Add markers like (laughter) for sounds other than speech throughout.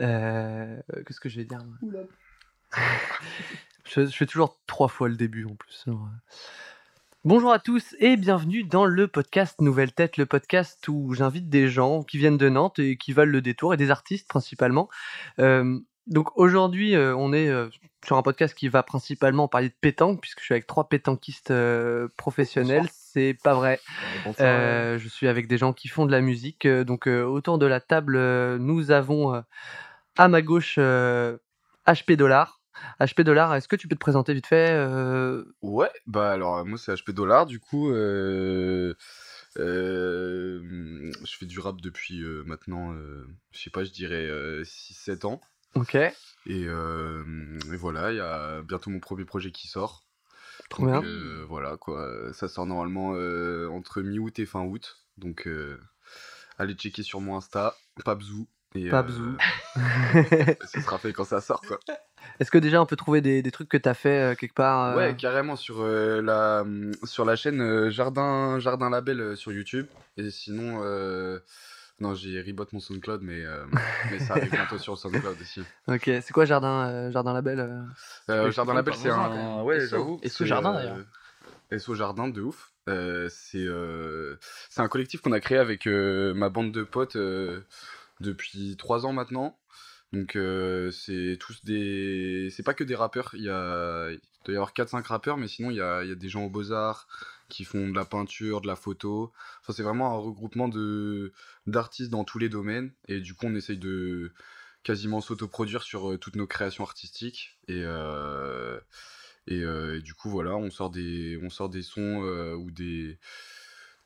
Euh, Qu'est-ce que je vais dire moi? (laughs) Je, je fais toujours trois fois le début en plus. euh. Bonjour à tous et bienvenue dans le podcast Nouvelle Tête, le podcast où j'invite des gens qui viennent de Nantes et qui valent le détour et des artistes principalement. Euh, donc aujourd'hui, euh, on est euh, sur un podcast qui va principalement parler de pétanque puisque je suis avec trois pétanquistes euh, professionnels. C'est pas vrai. Je suis avec des gens qui font de la musique. donc autour de la table, nous avons à ma gauche euh, HP Dollar. HP Dollar, est-ce que tu peux te présenter vite fait euh, Ouais, bah alors moi c'est HP Dollar du coup. euh, euh, je fais du rap depuis euh, maintenant, euh, je sais pas, je dirais 6-7 ans. Ok, Et, euh, et voilà, il y a bientôt mon premier projet qui sort. trop bien. euh, voilà quoi, ça sort normalement euh, entre mi-août et fin août. Donc euh, allez checker sur mon Insta, Pabzou. Et, Pabzou. euh, (laughs) (laughs) ce sera fait quand ça sort quoi. Est-ce que déjà on peut trouver des, des trucs que tu as fait euh, quelque part euh, Ouais, carrément sur euh, la sur la chaîne euh, Jardin Jardin Label euh, sur YouTube. Et sinon, euh, non, j'ai rebot mon SoundCloud, mais euh, (laughs) mais ça arrive bientôt sur SoundCloud aussi. Ok, c'est quoi Jardin, euh, Jardin Label euh Euh, Jardin Label, pas c'est un ouais, j'avoue. SO c'est, Jardin, d'ailleurs. SO Jardin de ouf. Euh, c'est euh, c'est un collectif qu'on a créé avec euh, ma bande de potes euh, depuis trois ans maintenant. Donc euh, c'est tous des c'est pas que des rappeurs, il y a il doit y avoir 4 5 rappeurs mais sinon il y a, il y a des gens aux Beaux-Arts qui font de la peinture, de la photo. Enfin c'est vraiment un regroupement de d'artistes dans tous les domaines et du coup on essaye de quasiment s'autoproduire sur euh, toutes nos créations artistiques et euh, et, et du coup voilà, on sort des on sort des sons ou des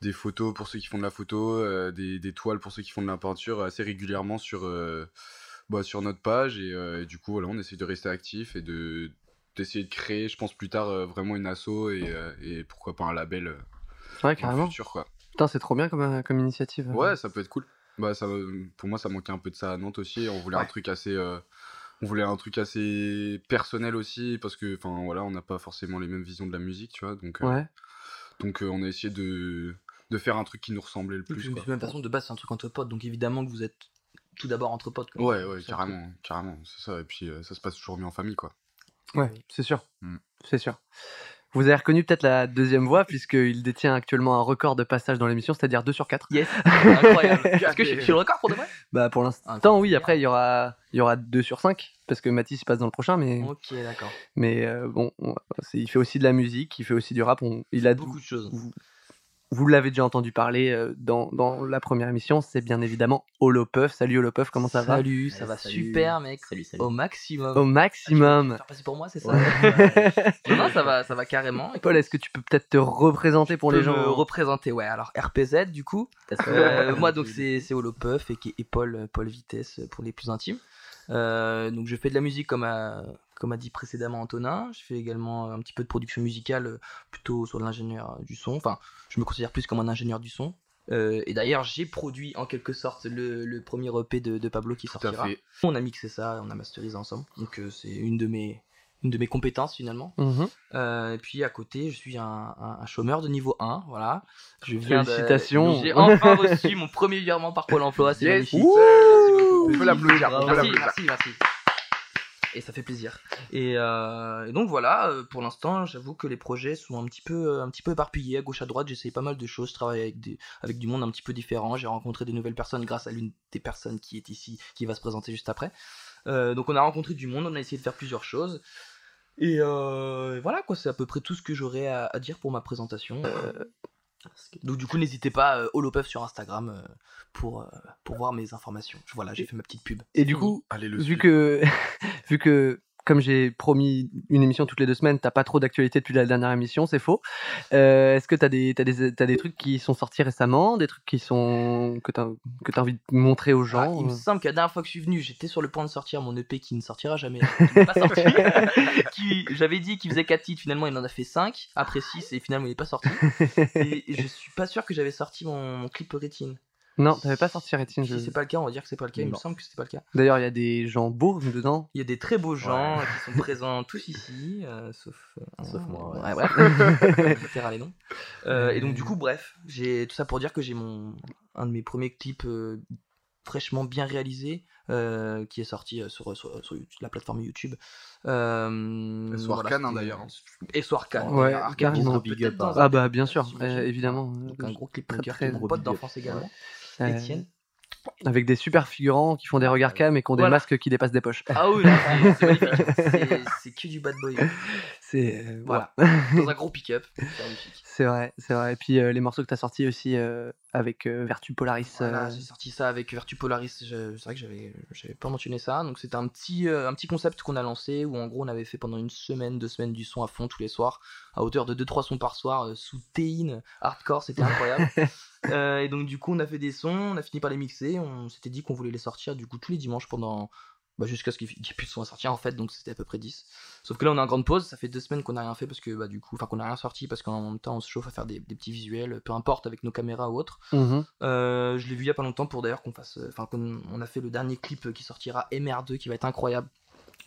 des photos pour ceux qui font de la photo, euh, des, des toiles pour ceux qui font de la peinture assez régulièrement sur, euh, bah, sur notre page. Et, euh, et du coup, voilà, on essaie de rester actif et de d'essayer de créer, je pense plus tard, vraiment une asso et, et pourquoi pas un label Ouais, carrément. futur, quoi. Putain, c'est trop bien comme, comme initiative. Ouais, ça peut être cool. Bah, ça, pour moi, ça manquait un peu de ça à Nantes aussi. On voulait un truc assez. on voulait un truc assez personnel aussi parce que enfin voilà on n'a pas forcément les mêmes visions de la musique tu vois donc euh, donc euh, on a essayé de de faire un truc qui nous ressemblait le Plus, de quoi. toute façon, de base, c'est un truc entre potes, donc évidemment que vous êtes tout d'abord entre potes. quoi. Ouais, ouais, carrément, carrément, c'est ça. Et puis euh, ça se passe toujours mieux en famille, quoi. Ouais, c'est sûr. Mm. C'est sûr. Vous avez reconnu peut-être la deuxième voix, puisqu'il détient actuellement un record de passage dans l'émission, c'est-à-dire 2 sur 4. Yes, (laughs) incroyable. Est-ce que je je suis le record pour de vrai? Bah, pour l'instant, oui. Après, il y aura, il y aura 2 sur 5, parce que Mathis passe dans le prochain, mais, Ok, d'accord. mais euh, bon, on- il fait aussi de la musique, il fait aussi du rap. on- il a Beaucoup de choses. Vous l'avez déjà entendu parler euh, dans, dans la première émission, c'est bien évidemment Holopuff. Salut Holopuff, comment ça va? Salut, ça Ouais, va salut. super, mec. Salut, salut. Au maximum. Au Ah, tu maximum. passer pour moi, c'est ça Ouais. (laughs) Non, non, ça va, ça va carrément. (laughs) Paul, est-ce que tu peux peut-être te représenter pour les gens me représenter, ouais. Alors RPZ, du coup. Euh, moi, donc, c'est c'est Holopuff et, qui- et Paul, Paul Vitesse pour les plus intimes. Euh, donc, je fais de la musique comme a, comme a dit précédemment Antonin. Je fais également un petit peu de production musicale, euh, plutôt sur de l'ingénieur du son. Enfin, je me considère plus comme un ingénieur du son. Euh, et d'ailleurs, j'ai produit en quelque sorte le, le premier EP de, de Pablo qui sortira. On a mixé ça, on a masterisé ensemble. Donc, euh, c'est une de mes une de mes compétences finalement. Mhm. Euh, et puis à côté, je suis un, un- un chômeur de niveau 1, voilà. Je viens de- Félicitations. J'ai enfin (laughs) reçu mon premier virement par Pôle emploi, c'est Yes. magnifique. Ouh. Merci beaucoup. On peut l'applaudir, Merci, merci, merci. Et ça fait plaisir. Et, euh, donc voilà, euh, pour l'instant, j'avoue que les projets sont un petit peu, un petit peu éparpillés à gauche à droite. J'essaye pas mal de choses, je travaille avec, des, avec du monde un petit peu différent. J'ai rencontré des nouvelles personnes grâce à l'une des personnes qui est ici, qui va se présenter juste après. Euh, donc on a rencontré du monde, on a essayé de faire plusieurs choses. Et euh, voilà quoi, c'est à peu près tout ce que j'aurais à dire pour ma présentation. Donc du coup, n'hésitez pas, euh, Holopuff sur Instagram euh, pour, euh, pour voir mes informations. Voilà, j'ai fait ma petite pub. Et du coup, Allez le vu suivre. que, (laughs) vu que, comme j'ai promis une émission toutes les deux semaines, t'as pas trop d'actualité depuis la dernière émission, c'est faux. Euh, Est-ce que t'as des, t'as des, t'as des trucs qui sont sortis récemment, des trucs qui sont que t'as que t'as envie de montrer aux Ah, gens il me euh semble que la dernière fois que je suis venu, j'étais sur le point de sortir mon EP qui ne sortira jamais, (laughs) (laughs) j'avais dit qu'il faisait 4 titres, finalement il en a fait 5, après 6 et finalement il n'est pas sorti. Et je suis pas sûr que j'avais sorti mon, mon clip Rétine. Non, t'avais pas sorti Rétine. je- Si c'est pas le cas, on va dire que c'est pas le cas. Il me semble que c'était pas le cas. D'ailleurs, il y a des gens beaux dedans. Il y a des très beaux gens qui sont présents (laughs) tous ici, euh, sauf, euh, Sauf moi, ouais. Ouais, (laughs) les noms. Euh, et donc du coup, bref, j'ai tout ça pour dire que j'ai mon un de mes premiers clips euh, fraîchement bien réalisé euh, qui est sorti sur, sur, la plateforme YouTube. Euh, et sur Arcane hein, d'ailleurs. Et sur Arcane. Ouais, Arcane, big up. Ah bah bien sûr, évidemment. Donc, un gros clip très, mon pote d'enfance également. Étienne. Avec des super figurants qui font des regards cam et qui ont des masques qui dépassent des poches. Ah oui, c'est (laughs) magnifique. C'est que du bad boy. C'est euh, voilà. Dans un (laughs) gros pick-up. C'est vrai, c'est vrai. Et puis euh, les morceaux que tu as sortis aussi euh, avec Vertu Polaris. Voilà, j'ai sorti ça avec Vertu Polaris. C'est vrai que j'avais, j'avais pas mentionné ça. Donc c'était un petit, un petit concept qu'on a lancé où en gros on avait fait pendant une semaine, deux semaines du son à fond tous les soirs, à hauteur de 2-3 sons par soir, sous théine, hardcore, c'était incroyable. (laughs) et donc du coup on a fait des sons, on a fini par les mixer. On s'était dit qu'on voulait les sortir du coup tous les dimanches pendant bah, jusqu'à ce qu'il n'y ait plus de son à sortir en fait, donc c'était à peu près 10. Sauf que là on est en grande pause, ça fait deux semaines qu'on n'a rien fait parce que bah du coup, enfin qu'on n'a rien sorti parce qu'en même temps on se chauffe à faire des, petits visuels, peu importe avec nos caméras ou autres. Mmh euh, je l'ai vu il y a pas longtemps pour d'ailleurs qu'on fasse, enfin qu'on a fait le dernier clip qui sortira MR2 qui va être incroyable.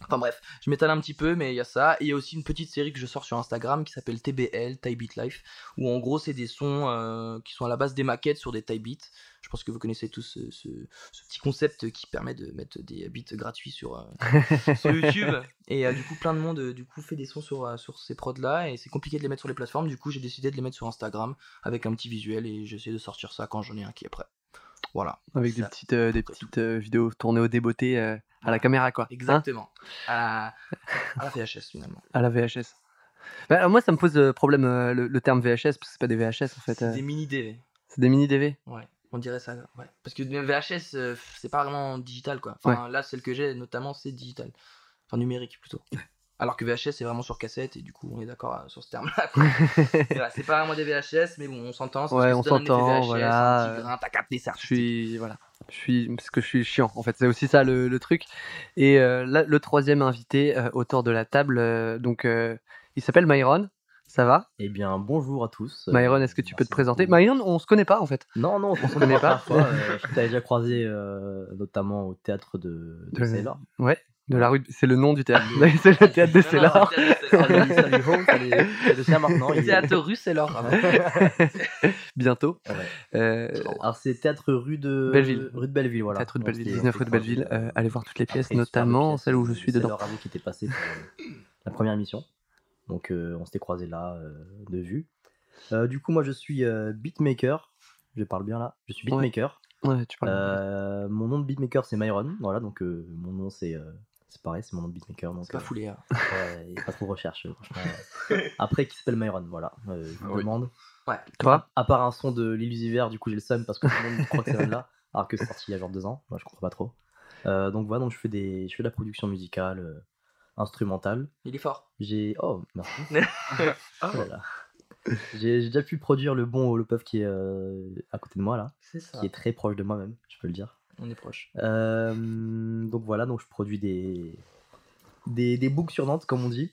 Enfin bref, je m'étale un petit peu, mais il y a ça. Et il y a aussi une petite série que je sors sur Instagram qui s'appelle TBL, Type Beat Life, où en gros c'est des sons euh, qui sont à la base des maquettes sur des type beats. Je pense que vous connaissez tous ce, petit concept qui permet de mettre des beats gratuits sur, euh, (laughs) sur YouTube. Et euh, du coup, plein de monde du coup fait des sons sur, sur ces prods là, et c'est compliqué de les mettre sur les plateformes. Du coup, j'ai décidé de les mettre sur Instagram avec un petit visuel, et j'essaie de sortir ça quand j'en ai un qui est prêt. Voilà. Avec des petites, des petites vidéos tournées au débeauté à la caméra, quoi. Hein Exactement. à, la, VHS, finalement. À la VHS. Bah, moi, ça me pose euh, problème euh, le, terme VHS, parce que c'est pas des VHS, en fait. C'est euh. des mini-DV. C'est des mini-DV Ouais, on dirait ça. Ouais. Parce que VHS, c'est pas vraiment digital, quoi. Enfin, là, celle que j'ai, notamment, c'est digital. Enfin, numérique, plutôt. Alors que VHS, c'est vraiment sur cassette, et du coup, on est d'accord sur ce terme-là. (laughs) c'est pas vraiment des VHS, mais bon, on s'entend. Ouais, on s'entend, voilà. T'as capté ça. Je suis, voilà. Je suis, parce que je suis chiant, en fait. C'est aussi ça le, truc. Et euh, là, le troisième invité euh, autour de la table, euh, donc il s'appelle Myron. Ça va Eh bien, bonjour à tous. Myron, est-ce que tu peux te présenter Myron, on se connaît pas en fait. Non, non, on se connaît pas. je t'avais déjà croisé notamment au théâtre de, de, Sailor. Ouais. De la rue, c'est le nom du théâtre. (laughs) (laughs) c'est le théâtre de Célor. C'est le sien maintenant. (laughs) Le théâtre rue Célor. Bientôt. Euh, Alors c'est théâtre rue de Belleville. Rue de Belleville, voilà. Théâtre de Belleville, 19 rue de Belleville. Euh, allez voir toutes les pièces, notamment celle où je suis dedans. C'est qui était passé pour euh, la première émission. Donc on s'était croisés là de vue. du coup moi je suis beatmaker. Je parle bien là. Je suis beatmaker. Ouais, tu parles. mon nom de beatmaker c'est Myron. Voilà donc mon nom c'est c'est pareil, c'est mon nom de beatmaker. C'est pas euh, foulé. Hein. il n'y a pas trop de recherche, Après, qui s'appelle Myron, voilà. Euh, je me demande. Ouais. Toi? À part un son de l'illusiver, du coup, j'ai le seum parce que tout le monde croit que c'est là, alors que c'est sorti il y a genre deux ans. Moi, je comprends pas trop. Euh, donc voilà, donc je fais, des, je fais de la production musicale, instrumentale. Il est fort. J'ai. Oh, merci. (laughs) oh (laughs) J'ai déjà pu produire le bon Holopuff qui est à côté de moi là. C'est ça. Qui est très proche de moi même, je peux le dire. On est proche. Euh, donc voilà, donc je produis des, des, des books sur Nantes, comme on dit.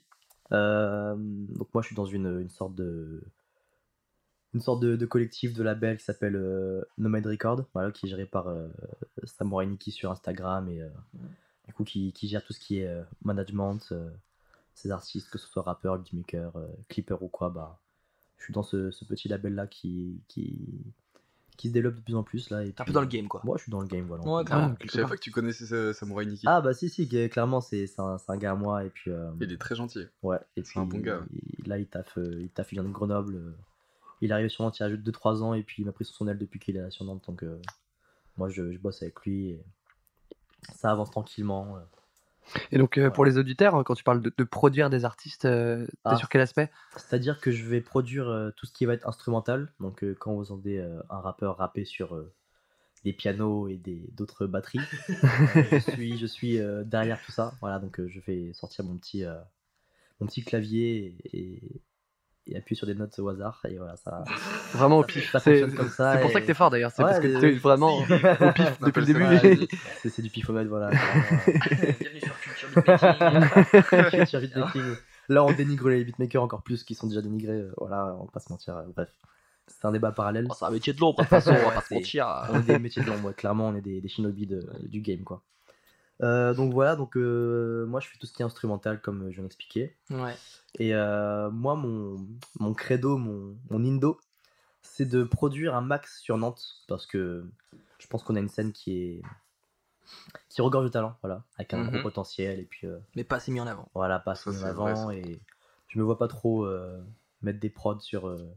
Euh, donc moi, je suis dans une, une sorte de une sorte de, collectif de label qui s'appelle euh, Nomad Record, voilà, qui est géré par Samurai Niki sur Instagram et du coup qui, qui, gère tout ce qui est management, ces artistes, que ce soit rappeur, beatmaker, clipper ou quoi, bah, je suis dans ce, ce petit label là qui, qui, qui se développe de plus en plus là. T'es un peu dans le game quoi. Moi je suis dans le game voilà. Ouais, clairement. je savais pas que tu connaissais Samurai Niki. Ah bah si si clairement c'est un, un, gars à moi et puis. Euh, il est très gentil. Ouais. C'est un bon gars. là il taffe, euh, il taffe, il vient de Grenoble. Euh, il est arrivé sur Nantes il y a 2-3 ans et puis il m'a pris sur son aile depuis qu'il est sur Nantes donc moi je, je, bosse avec lui et ça avance tranquillement. Et donc, euh, pour les auditeurs, quand tu parles de, produire des artistes, euh, t'es ah. sur quel aspect? C'est-à-dire que je vais produire euh, tout ce qui va être instrumental. Donc, quand vous entendez un rappeur rapper sur des pianos et d'autres batteries, je (laughs) suis, je suis derrière tout ça. Voilà, donc je vais sortir mon petit, mon petit clavier et, et appuyer sur des notes au hasard et voilà ça (laughs) vraiment au pif. c'est pour ça que t'es fort d'ailleurs c'est parce que t'es vraiment au pif (laughs) depuis le début. c'est du pifomètre voilà. (laughs) Bienvenue sur Culture Beatmaking. Là on dénigre les beatmakers encore plus qui sont déjà dénigrés euh, voilà on va pas se mentir euh, bref. C'est un débat parallèle. Oh, c'est un métier de l'ombre de toute façon on va pas se mentir. on est des métiers de l'ombre clairement on est des, des shinobi de, du game quoi euh, donc voilà, donc euh, moi je fais tout ce qui est instrumental comme je viens d'expliquer. Ouais. Et euh, moi mon, mon credo, mon, mon indo, c'est de produire un max sur Nantes parce que je pense qu'on a une scène qui est qui regorge de talent, voilà, avec un gros Mhm. potentiel et puis euh, Mais pas assez mis en avant. voilà, pas assez mis en avant et je me vois pas trop euh, mettre des prods sur euh,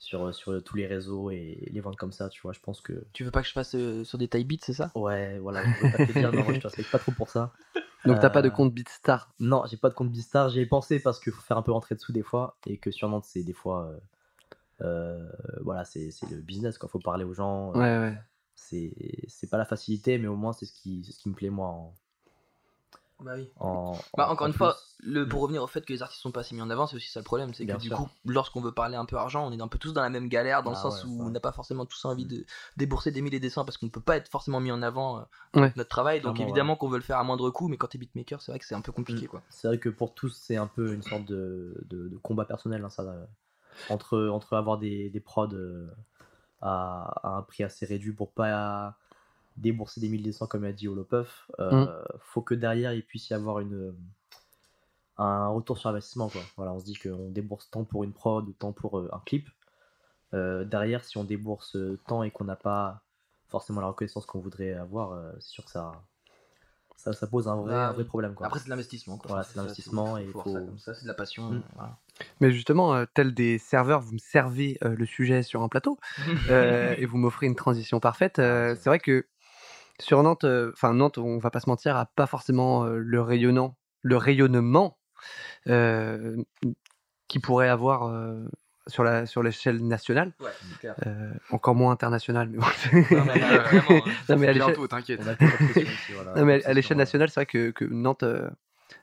sur sur tous les réseaux et les vendre comme ça, tu vois. Je pense que Tu veux pas que je fasse euh, sur des taille beats, c'est ça? Ouais, voilà, je peux pas te dire, non, je (laughs) te respecte pas trop pour ça. Donc t'as pas de Euh, compte Beatstar? Non, j'ai pas de compte Bistar. J'y ai pensé parce qu'il faut faire un peu rentrer dessous des fois et que sur Nantes, c'est des fois. euh, euh, voilà, c'est c'est le business, quoi. Faut parler aux gens. euh, Ouais, ouais. C'est c'est pas la facilité, mais au moins, c'est ce qui, ce qui me plaît, moi. En, Bah oui. en- (laughs) Bah, en- encore en une fois, le, pour revenir au fait que les artistes sont pas assez mis en avant, c'est aussi ça le problème. C'est que Bien du sûr. coup, lorsqu'on veut parler un peu argent, on est un peu tous dans la même galère, dans le Ah sens ouais, où ça. on n'a pas forcément tous envie de débourser des milliers des cents parce qu'on ne peut pas être forcément mis en avant euh, Ouais. notre travail. Donc Clairement, évidemment qu'on veut le faire à moindre coût, mais quand t'es beatmaker, c'est vrai que c'est un peu compliqué. Mm. quoi. C'est vrai que pour tous, c'est un peu une sorte de, de, de combat personnel, hein, ça. euh, entre, entre avoir des, des prods euh, à, à un prix assez réduit pour pas débourser des 1200 comme a dit Holopuff, euh, faut que derrière il puisse y avoir une, un retour sur investissement. Quoi. Voilà, on se dit qu'on débourse tant pour une prod ou tant pour euh, un clip. Euh, derrière, si on débourse euh, tant et qu'on n'a pas forcément la reconnaissance qu'on voudrait avoir, euh, c'est sûr que ça, ça, ça pose un vrai, un vrai problème. Quoi. Après, c'est de l'investissement. quoi. Voilà, c'est de ça, l'investissement et faut- ça comme ça, c'est de la passion. Mm. voilà. Mais justement, euh, tel des serveurs, vous me servez euh, le sujet sur un plateau (laughs) euh, et vous m'offrez une transition parfaite. Euh, Ah, c'est vrai que sur Nantes, euh, enfin Nantes, on va pas se mentir, a pas forcément euh, le rayonnant, le rayonnement euh, qui pourrait avoir euh, sur la sur l'échelle nationale, Ouais, c'est clair. euh, encore moins internationale. Mais bon. Non, mais, euh, vraiment, hein. Non, mais à l'échelle- voilà. sûr, nationale, c'est vrai que, que Nantes euh,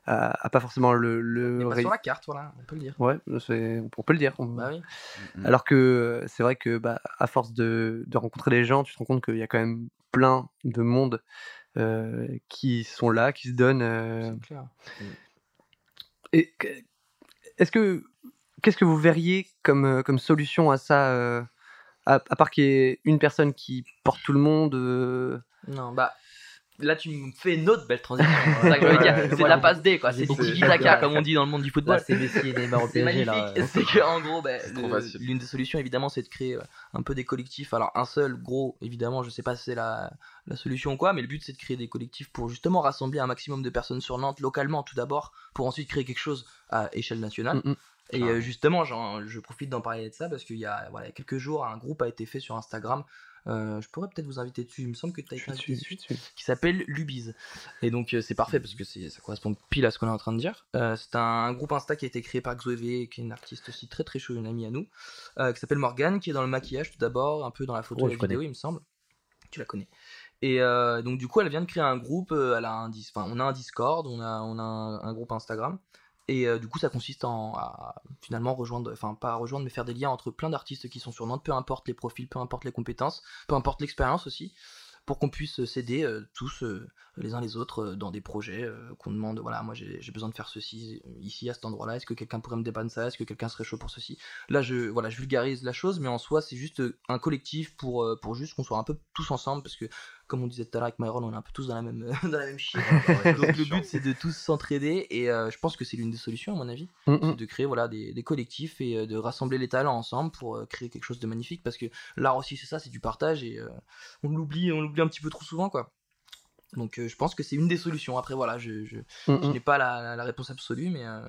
a, a pas forcément le, le pas ray- sur la carte, voilà, on peut le dire. Ouais, on peut le dire. on- Bah oui. Mm. Alors que euh, c'est vrai que bah, à force de, de rencontrer des gens, tu te rends compte qu'il y a quand même plein de monde euh, qui sont là, qui se donnent. euh, C'est clair. et que- est-ce que qu'est-ce que vous verriez comme, comme solution à ça, euh, à, à part qu'il y ait une personne qui porte tout le monde euh, Non, bah. Là, tu me fais une autre belle transition. (laughs) C'est ça que je veux dire. C'est de la passe D, quoi. C'est du tiki-taka, comme on dit dans le monde du football. C'est Messi et Neymar au (laughs) PSG, là. magnifique. C'est que en gros, bah, l'une des solutions, évidemment, c'est de créer euh, un peu des collectifs. Alors, un seul, gros, évidemment, je sais pas si c'est la, la solution ou quoi, mais le but, c'est de créer des collectifs pour justement rassembler un maximum de personnes sur Nantes, localement, tout d'abord, pour ensuite créer quelque chose à échelle nationale. Mm, mm. Et euh, justement, j'en- je profite d'en parler de ça parce qu'il y a voilà, quelques jours, un groupe a été fait sur Instagram. Euh, je pourrais peut-être vous inviter dessus. Il me semble que tu as été invité dessus, qui s'appelle Lubiz. Et donc euh, c'est parfait parce que ça correspond pile à ce qu'on est en train de dire. Euh, c'est un, groupe Insta qui a été créé par Xoevé, qui est une artiste aussi très très chaude, une amie à nous, qui s'appelle Morgane, qui est dans le maquillage tout d'abord, un peu dans la photo Oh, et la connais. vidéo, il me semble. Tu la connais. Et donc du coup, elle vient de créer un groupe. elle a un dis- on a un Discord, on a, on a un, un groupe Instagram. Et euh, du coup, ça consiste en à finalement rejoindre, enfin pas rejoindre, mais faire des liens entre plein d'artistes qui sont sur Nantes, peu importe les profils, peu importe les compétences, peu importe l'expérience aussi, pour qu'on puisse s'aider euh, tous euh, les uns les autres dans des projets qu'on demande. Voilà, moi j'ai besoin de faire ceci ici à cet endroit-là. Est-ce que quelqu'un pourrait me dépanner ça Est-ce que quelqu'un serait chaud pour ceci? Là, je voilà, je vulgarise la chose, mais en soi, c'est juste un collectif pour pour juste qu'on soit un peu tous ensemble, parce que comme on disait tout à l'heure avec Myron, on est un peu tous dans la même (laughs) dans la même. (laughs) Donc le but c'est de tous s'entraider et euh, je pense que c'est l'une des solutions à mon avis, Mm, mm. c'est de créer voilà des, des collectifs et euh, de rassembler les talents ensemble pour euh, créer quelque chose de magnifique parce que l'art aussi c'est ça, c'est du partage et euh, on l'oublie, on l'oublie un petit peu trop souvent quoi. Donc euh, je pense que c'est une des solutions. Après voilà, je, je, Mm, je n'ai pas la, la- la réponse absolue mais euh,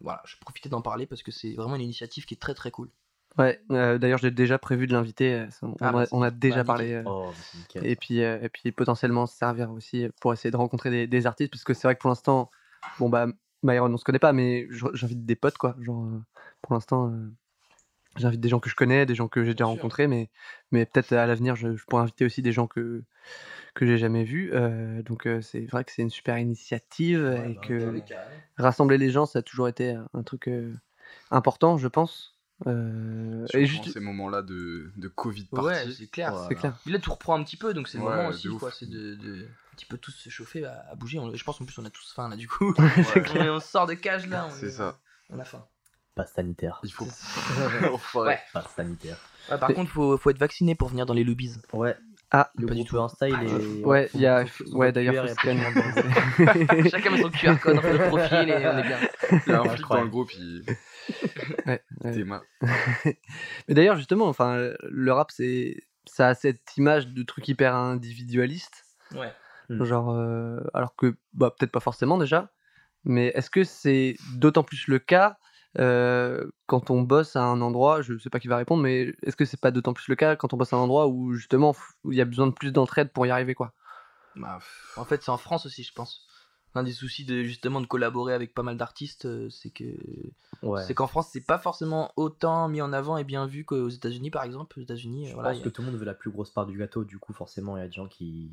voilà, je profitais d'en parler parce que c'est vraiment une initiative qui est très très cool. Ouais, euh, d'ailleurs j'ai déjà prévu de l'inviter. euh, On, Ah, bah, on a déjà bah, parlé. euh, Oh, nickel. et puis euh, et puis potentiellement se servir aussi pour essayer de rencontrer des, des artistes parce que c'est vrai que pour l'instant bon bah Myron on se connaît pas mais j'invite des potes quoi genre pour l'instant euh, j'invite des gens que je connais des gens que j'ai déjà rencontrés mais mais peut-être à l'avenir je, je pourrais inviter aussi des gens que que j'ai jamais vus euh, donc euh, c'est vrai que c'est une super initiative Ouais, et bah, que rassembler les gens ça a toujours été un- un truc euh, important je pense Euh, et juste ces moments-là de, de Covid Ouais, party. c'est clair. Voilà. c'est clair Puis là, tu reprends un petit peu, donc c'est le Ouais, moment aussi, quoi. C'est de, de un petit peu tous se chauffer, à, à bouger. On- je pense en plus on a tous faim là, du coup. (laughs) c'est on, on sort de cage là. on C'est est- ça. On a faim. Passe sanitaire. Il faut. (laughs) Ouais. Passe sanitaire. Ouais, par contre, faut, faut être vacciné pour venir dans les lobbies. Ouais. Ah, le pas du groupe tout. Insta, il Ah, est. ouais faut- il y a ouais le d'ailleurs (laughs) (laughs) Chacun met son QR code le profil et on est bien. Il y a un flic dans le groupe, il. Ouais, ouais. (laughs) Mais d'ailleurs, justement, enfin, le rap, c'est ça a cette image de truc hyper individualiste. Ouais. Mm. Genre, euh, alors que, bah, peut-être pas forcément déjà, mais est-ce que c'est d'autant plus le cas euh, quand on bosse à un endroit, je sais pas qui va répondre, mais est-ce que c'est pas d'autant plus le cas quand on bosse à un endroit où justement il y a besoin de plus d'entraide pour y arriver quoi? Bah, En fait, c'est en France aussi, je pense. L'un des soucis de justement de collaborer avec pas mal d'artistes, c'est que Ouais. c'est qu'en France, c'est pas forcément autant mis en avant et bien vu qu'aux États-Unis, par exemple. Aux États-Unis, Je voilà, pense que tout le monde veut la plus grosse part du gâteau, du coup, forcément, il y a des gens qui,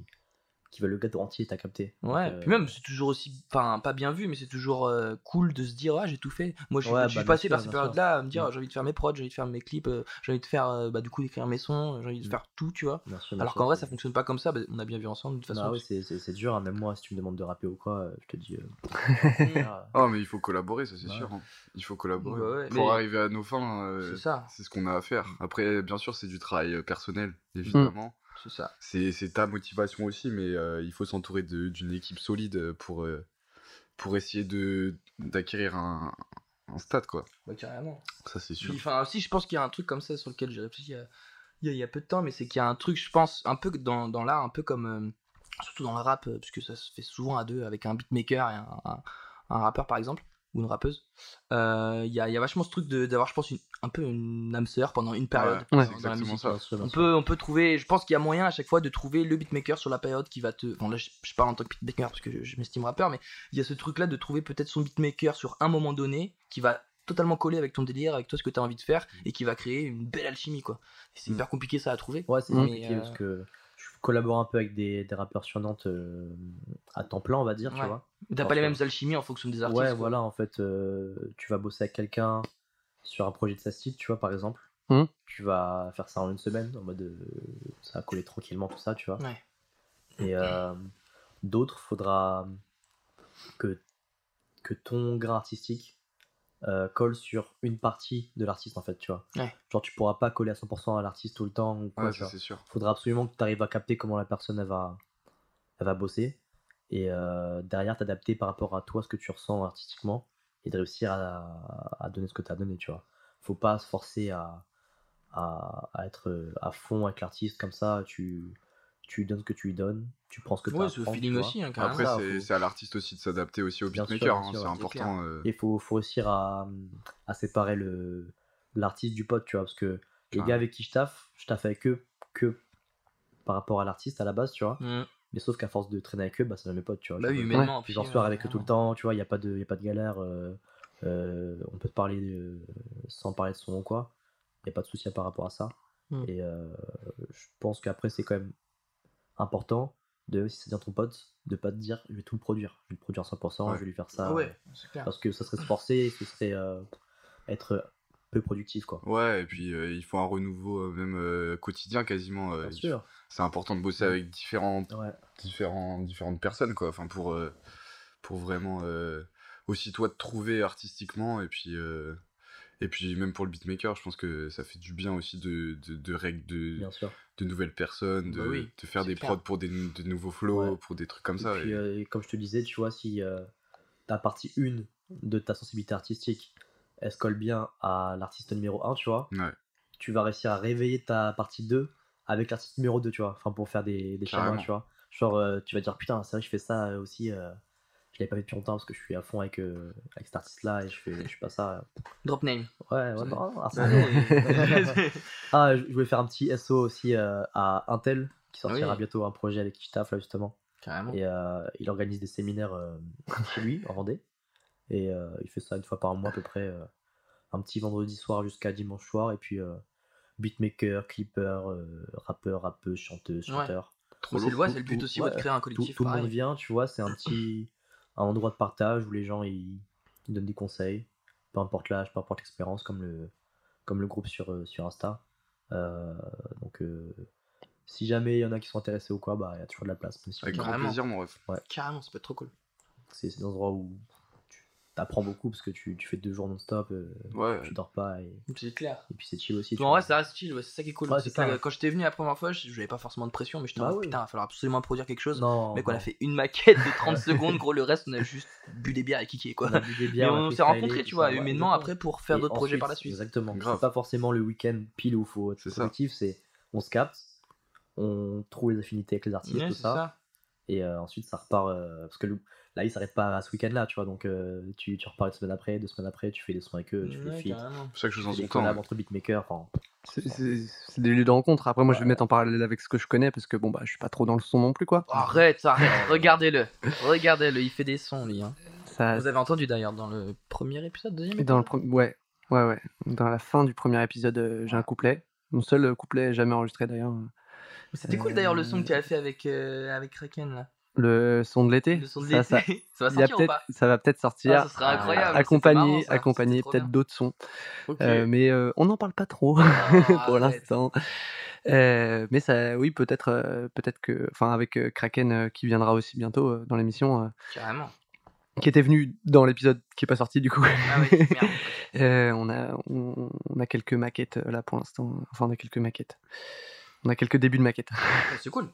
qui veulent le gâteau entier, t'as capté. Ouais, euh, puis même, c'est toujours aussi. Enfin, pas bien vu, mais c'est toujours euh, cool de se dire, ah, j'ai tout fait. Moi, je suis, Ouais, bah, passé sûr, par ces périodes-là à me dire, Mm. j'ai envie de faire mes prods, j'ai envie de faire mes clips, euh, j'ai envie de faire, euh, bah, du coup, d'écrire mes sons, j'ai envie de Mm. faire tout, tu vois. bien sûr, bien Alors qu'en vrai, ça fonctionne pas comme ça, bah, on a bien vu ensemble, de toute façon. Bah oui, c'est- dur, hein. même moi, si tu me demandes de rapper ou quoi, je te dis. euh, (laughs) ah, Oh, mais il faut collaborer, ça c'est Ouais. sûr. hein. Il faut collaborer. Bah ouais, Pour mais- arriver à nos fins, euh, C'est ça, c'est ce qu'on a à faire. Après, bien sûr, c'est du travail personnel, Mm. évidemment. C'est ça. C'est c'est ta motivation aussi, mais euh, il faut s'entourer de- d'une équipe solide pour, euh, pour essayer de d'acquérir un, un stade, quoi. Bah, carrément. Ça, c'est sûr. Enfin, aussi, je pense qu'il y a un truc comme ça sur lequel j'ai réfléchi il y, a, il y a- il y a peu de temps, mais c'est qu'il y a un truc, je pense, un peu dans, dans l'art, un peu comme. euh, surtout dans le rap, euh, parce que ça se fait souvent à deux, avec un beatmaker et un, un- un rappeur, par exemple, ou une rappeuse. Euh, Il y, a, il y a vachement ce truc de- d'avoir, je pense, une- un peu une âme sœur pendant une période Ouais, dans- la musique. ça. On peut, on peut trouver, je pense qu'il y a moyen à chaque fois de trouver le beatmaker sur la période qui va te. Bon, là, je, je parle en tant que beatmaker parce que je, je m'estime rappeur, mais il y a ce truc-là de trouver peut-être son beatmaker sur un moment donné qui va totalement coller avec ton délire, avec toi ce que tu as envie de faire et qui va créer une belle alchimie, quoi. C'est Mm. hyper compliqué ça à trouver. Ouais, c'est Mm. compliqué Mais, euh, parce que je collabore un peu avec des, des rappeurs sur Nantes euh, à temps plein, on va dire, tu vois. Mais T'as pas les mêmes alchimies en fonction des artistes. Ouais, quoi. voilà, en fait, euh, tu vas bosser avec quelqu'un sur un projet de sa style, tu vois, par exemple. Mhm. Tu vas faire ça en une semaine, en mode euh, ça va coller tranquillement, tout ça, tu vois. Ouais. Et euh, d'autres, faudra que, que ton grain artistique euh, colle sur une partie de l'artiste, en fait, tu vois. Ouais. Genre, tu pourras pas coller à 100% à l'artiste tout le temps ou quoi, Ouais, ça sûr. faudra absolument que tu arrives à capter comment la personne elle va, elle va bosser et euh, derrière t'adapter par rapport à toi ce que tu ressens artistiquement et de réussir à, à donner ce que tu as donné tu vois faut pas se forcer à, à, à être euh, à fond avec l'artiste comme ça tu tu lui donnes ce que tu lui donnes tu prends ce que tu Ouais, c'est au feeling aussi, hein. Après, c'est faut- c'est à l'artiste aussi de s'adapter aussi au Bien sûr, beatmaker, hein, c'est c'est important. euh, il faut, faut réussir à, à séparer le l'artiste du pote tu vois parce que les gars avec qui je taffe je taffe avec eux que par rapport à l'artiste à la base tu vois Mm. Mais sauf qu'à force de traîner avec eux, bah, ça devient mes potes, tu vois. Bah oui, euh, humainement. puis j'en soir avec eux tout le temps, tu vois, il n'y a, pas de- y a pas de galère. euh, euh, on peut te parler de- sans parler de son ou quoi. Il n'y a pas de souci par rapport à ça. Mm. Et euh, je pense qu'après, c'est quand même important, de, si c'est bien ton pote, de pas te dire je vais tout le produire. Je vais le produire à 100%, Ouais. je vais lui faire ça. Ah ouais, clair. Parce que ça serait se forcer et ce serait euh, être peu productif, quoi. Ouais, et puis euh, il faut un renouveau euh, même euh, quotidien quasiment. euh, Bien il- sûr. C'est important de bosser avec différentes, Ouais. différents, différentes personnes, quoi. Enfin, pour, euh, pour vraiment euh, aussi toi te trouver artistiquement et puis. Et puis même pour le beatmaker, je pense que ça fait du bien aussi de, de, de règles de, de nouvelles personnes, de, Bah oui, de faire des clair. prods pour des, de nouveaux flows, Ouais. pour des trucs comme Et ça. puis, et- euh, comme je te disais, tu vois, si euh, ta partie 1 de ta sensibilité artistique, elle se colle bien à l'artiste numéro 1, tu vois, Ouais, tu vas réussir à réveiller ta partie 2 avec l'artiste numéro 2, tu vois, enfin pour faire des, des tu vois. Genre, euh, tu vas dire, putain, c'est vrai, je fais ça aussi, je l'avais pas fait depuis longtemps parce que je suis à fond avec, euh, avec cet artiste-là et je fais, je fais pas ça. Drop name. Ouais, ouais, non, ah. (laughs) Ah, je voulais faire un petit SO aussi euh, à Intel qui sortira Oui. bientôt un projet avec qui je taffe là justement. Carrément. Et euh, il organise des séminaires chez lui, en Vendée. Et il fait ça une fois par mois à peu près. un petit vendredi soir jusqu'à dimanche soir. Et puis beatmaker, clipper, rappeur, rappeuse, chanteuse, Ouais. chanteur. trop C'est le, but aussi ouais, de créer un collectif. tout le monde vient, tu vois. C'est un petit un endroit de partage où les gens ils, ils donnent des conseils. Peu importe l'âge, peu importe l'expérience, comme le, comme le groupe sur, euh, sur Insta. Euh, donc euh, si jamais il y en a qui sont intéressés ou quoi, bah il y a toujours de la place. Avec grand plaisir, mon ref. Carrément, ça peut être trop cool. c'est c'est des endroits où tu apprends beaucoup parce que tu, tu fais deux jours non-stop, euh, Ouais, tu dors pas et, C'est clair. et puis c'est chill aussi. en vrai, ça reste chill, ouais, c'est ça qui est cool. Ouais, C'est ça. Quand j'étais venu la première fois, je j'avais pas forcément de pression, mais j'étais en Bah mode, oui. putain, il va falloir absolument produire quelque chose. Non, Mec, on non. a fait une maquette de 30 (laughs) secondes, gros, le reste, on a juste bu des bières et kické, quoi. On a bu des Mais bières, on s'est rencontrés, tu vois, humainement après pour faire Et d'autres projets par la suite. Exactement. C'est pas forcément le week-end pile où faut être C'est ça. productif, c'est on se capte, on trouve les affinités avec les artistes, tout ça. Et euh, ensuite, ça repart. euh, parce que le- là, il s'arrête pas à ce week-end-là, tu vois. Donc, euh, tu, tu repars une semaine après, deux semaines après, tu fais des sons avec eux, tu fais Ouais, des feats, carrément. Chaque chose en son temps. hein. entre beatmakers. Enfin, C'est- des lieux de rencontre. Après, moi, je vais mettre en parallèle avec ce que je connais parce que bon, bah, je suis pas trop dans le son non plus, quoi. Arrête, arrête, regardez-le. Regardez-le, il fait des sons, lui. hein. Ça, Vous avez entendu d'ailleurs dans le premier épisode, deuxième dans le épisode pre- ouais, ouais, ouais. Dans la fin du premier épisode, euh, j'ai un couplet. Mon seul euh, couplet jamais enregistré d'ailleurs. C'était cool d'ailleurs le son que tu as fait avec, euh, avec Kraken là. Le son de l'été. Le son de ça, l'été. ça, (laughs) Ça, va sortir ou peut-être- pas ça va peut-être sortir. Ah, ça serait incroyable. accompagné, accompagné peut-être d'autres sons. Euh, mais euh, on n'en parle pas trop Ah, (laughs) pour l'instant. Euh, mais ça, oui, peut-être, euh, peut-être que, enfin, avec euh, Kraken euh, qui viendra aussi bientôt euh, dans l'émission, euh, Carrément. qui était venu dans l'épisode qui est pas sorti du coup. Ah oui, merde. (laughs) Euh, on a, on, on a quelques maquettes euh, là pour l'instant. Enfin, on a quelques maquettes. On a quelques débuts de maquettes. Ouais, C'est cool.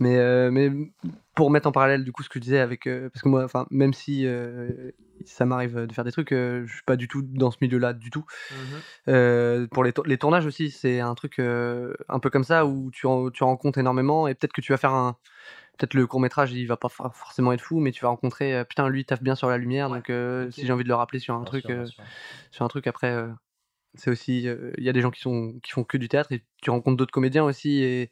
Mais, euh, mais pour mettre en parallèle du coup ce que je disais avec euh, parce que moi enfin même si euh, ça m'arrive de faire des trucs je suis pas du tout dans ce milieu là du tout Mhm. Euh, pour les, les tournages aussi c'est un truc un peu comme ça où tu, en- tu rencontres énormément et peut-être que tu vas faire un peut-être le court métrage il va pas for- forcément être fou mais tu vas rencontrer putain lui il taffe bien sur la lumière Ouais, donc si j'ai envie de le rappeler sur un bien truc sûr, bien sûr. sur un truc après c'est aussi il y a des gens qui sont qui font que du théâtre et tu rencontres d'autres comédiens aussi et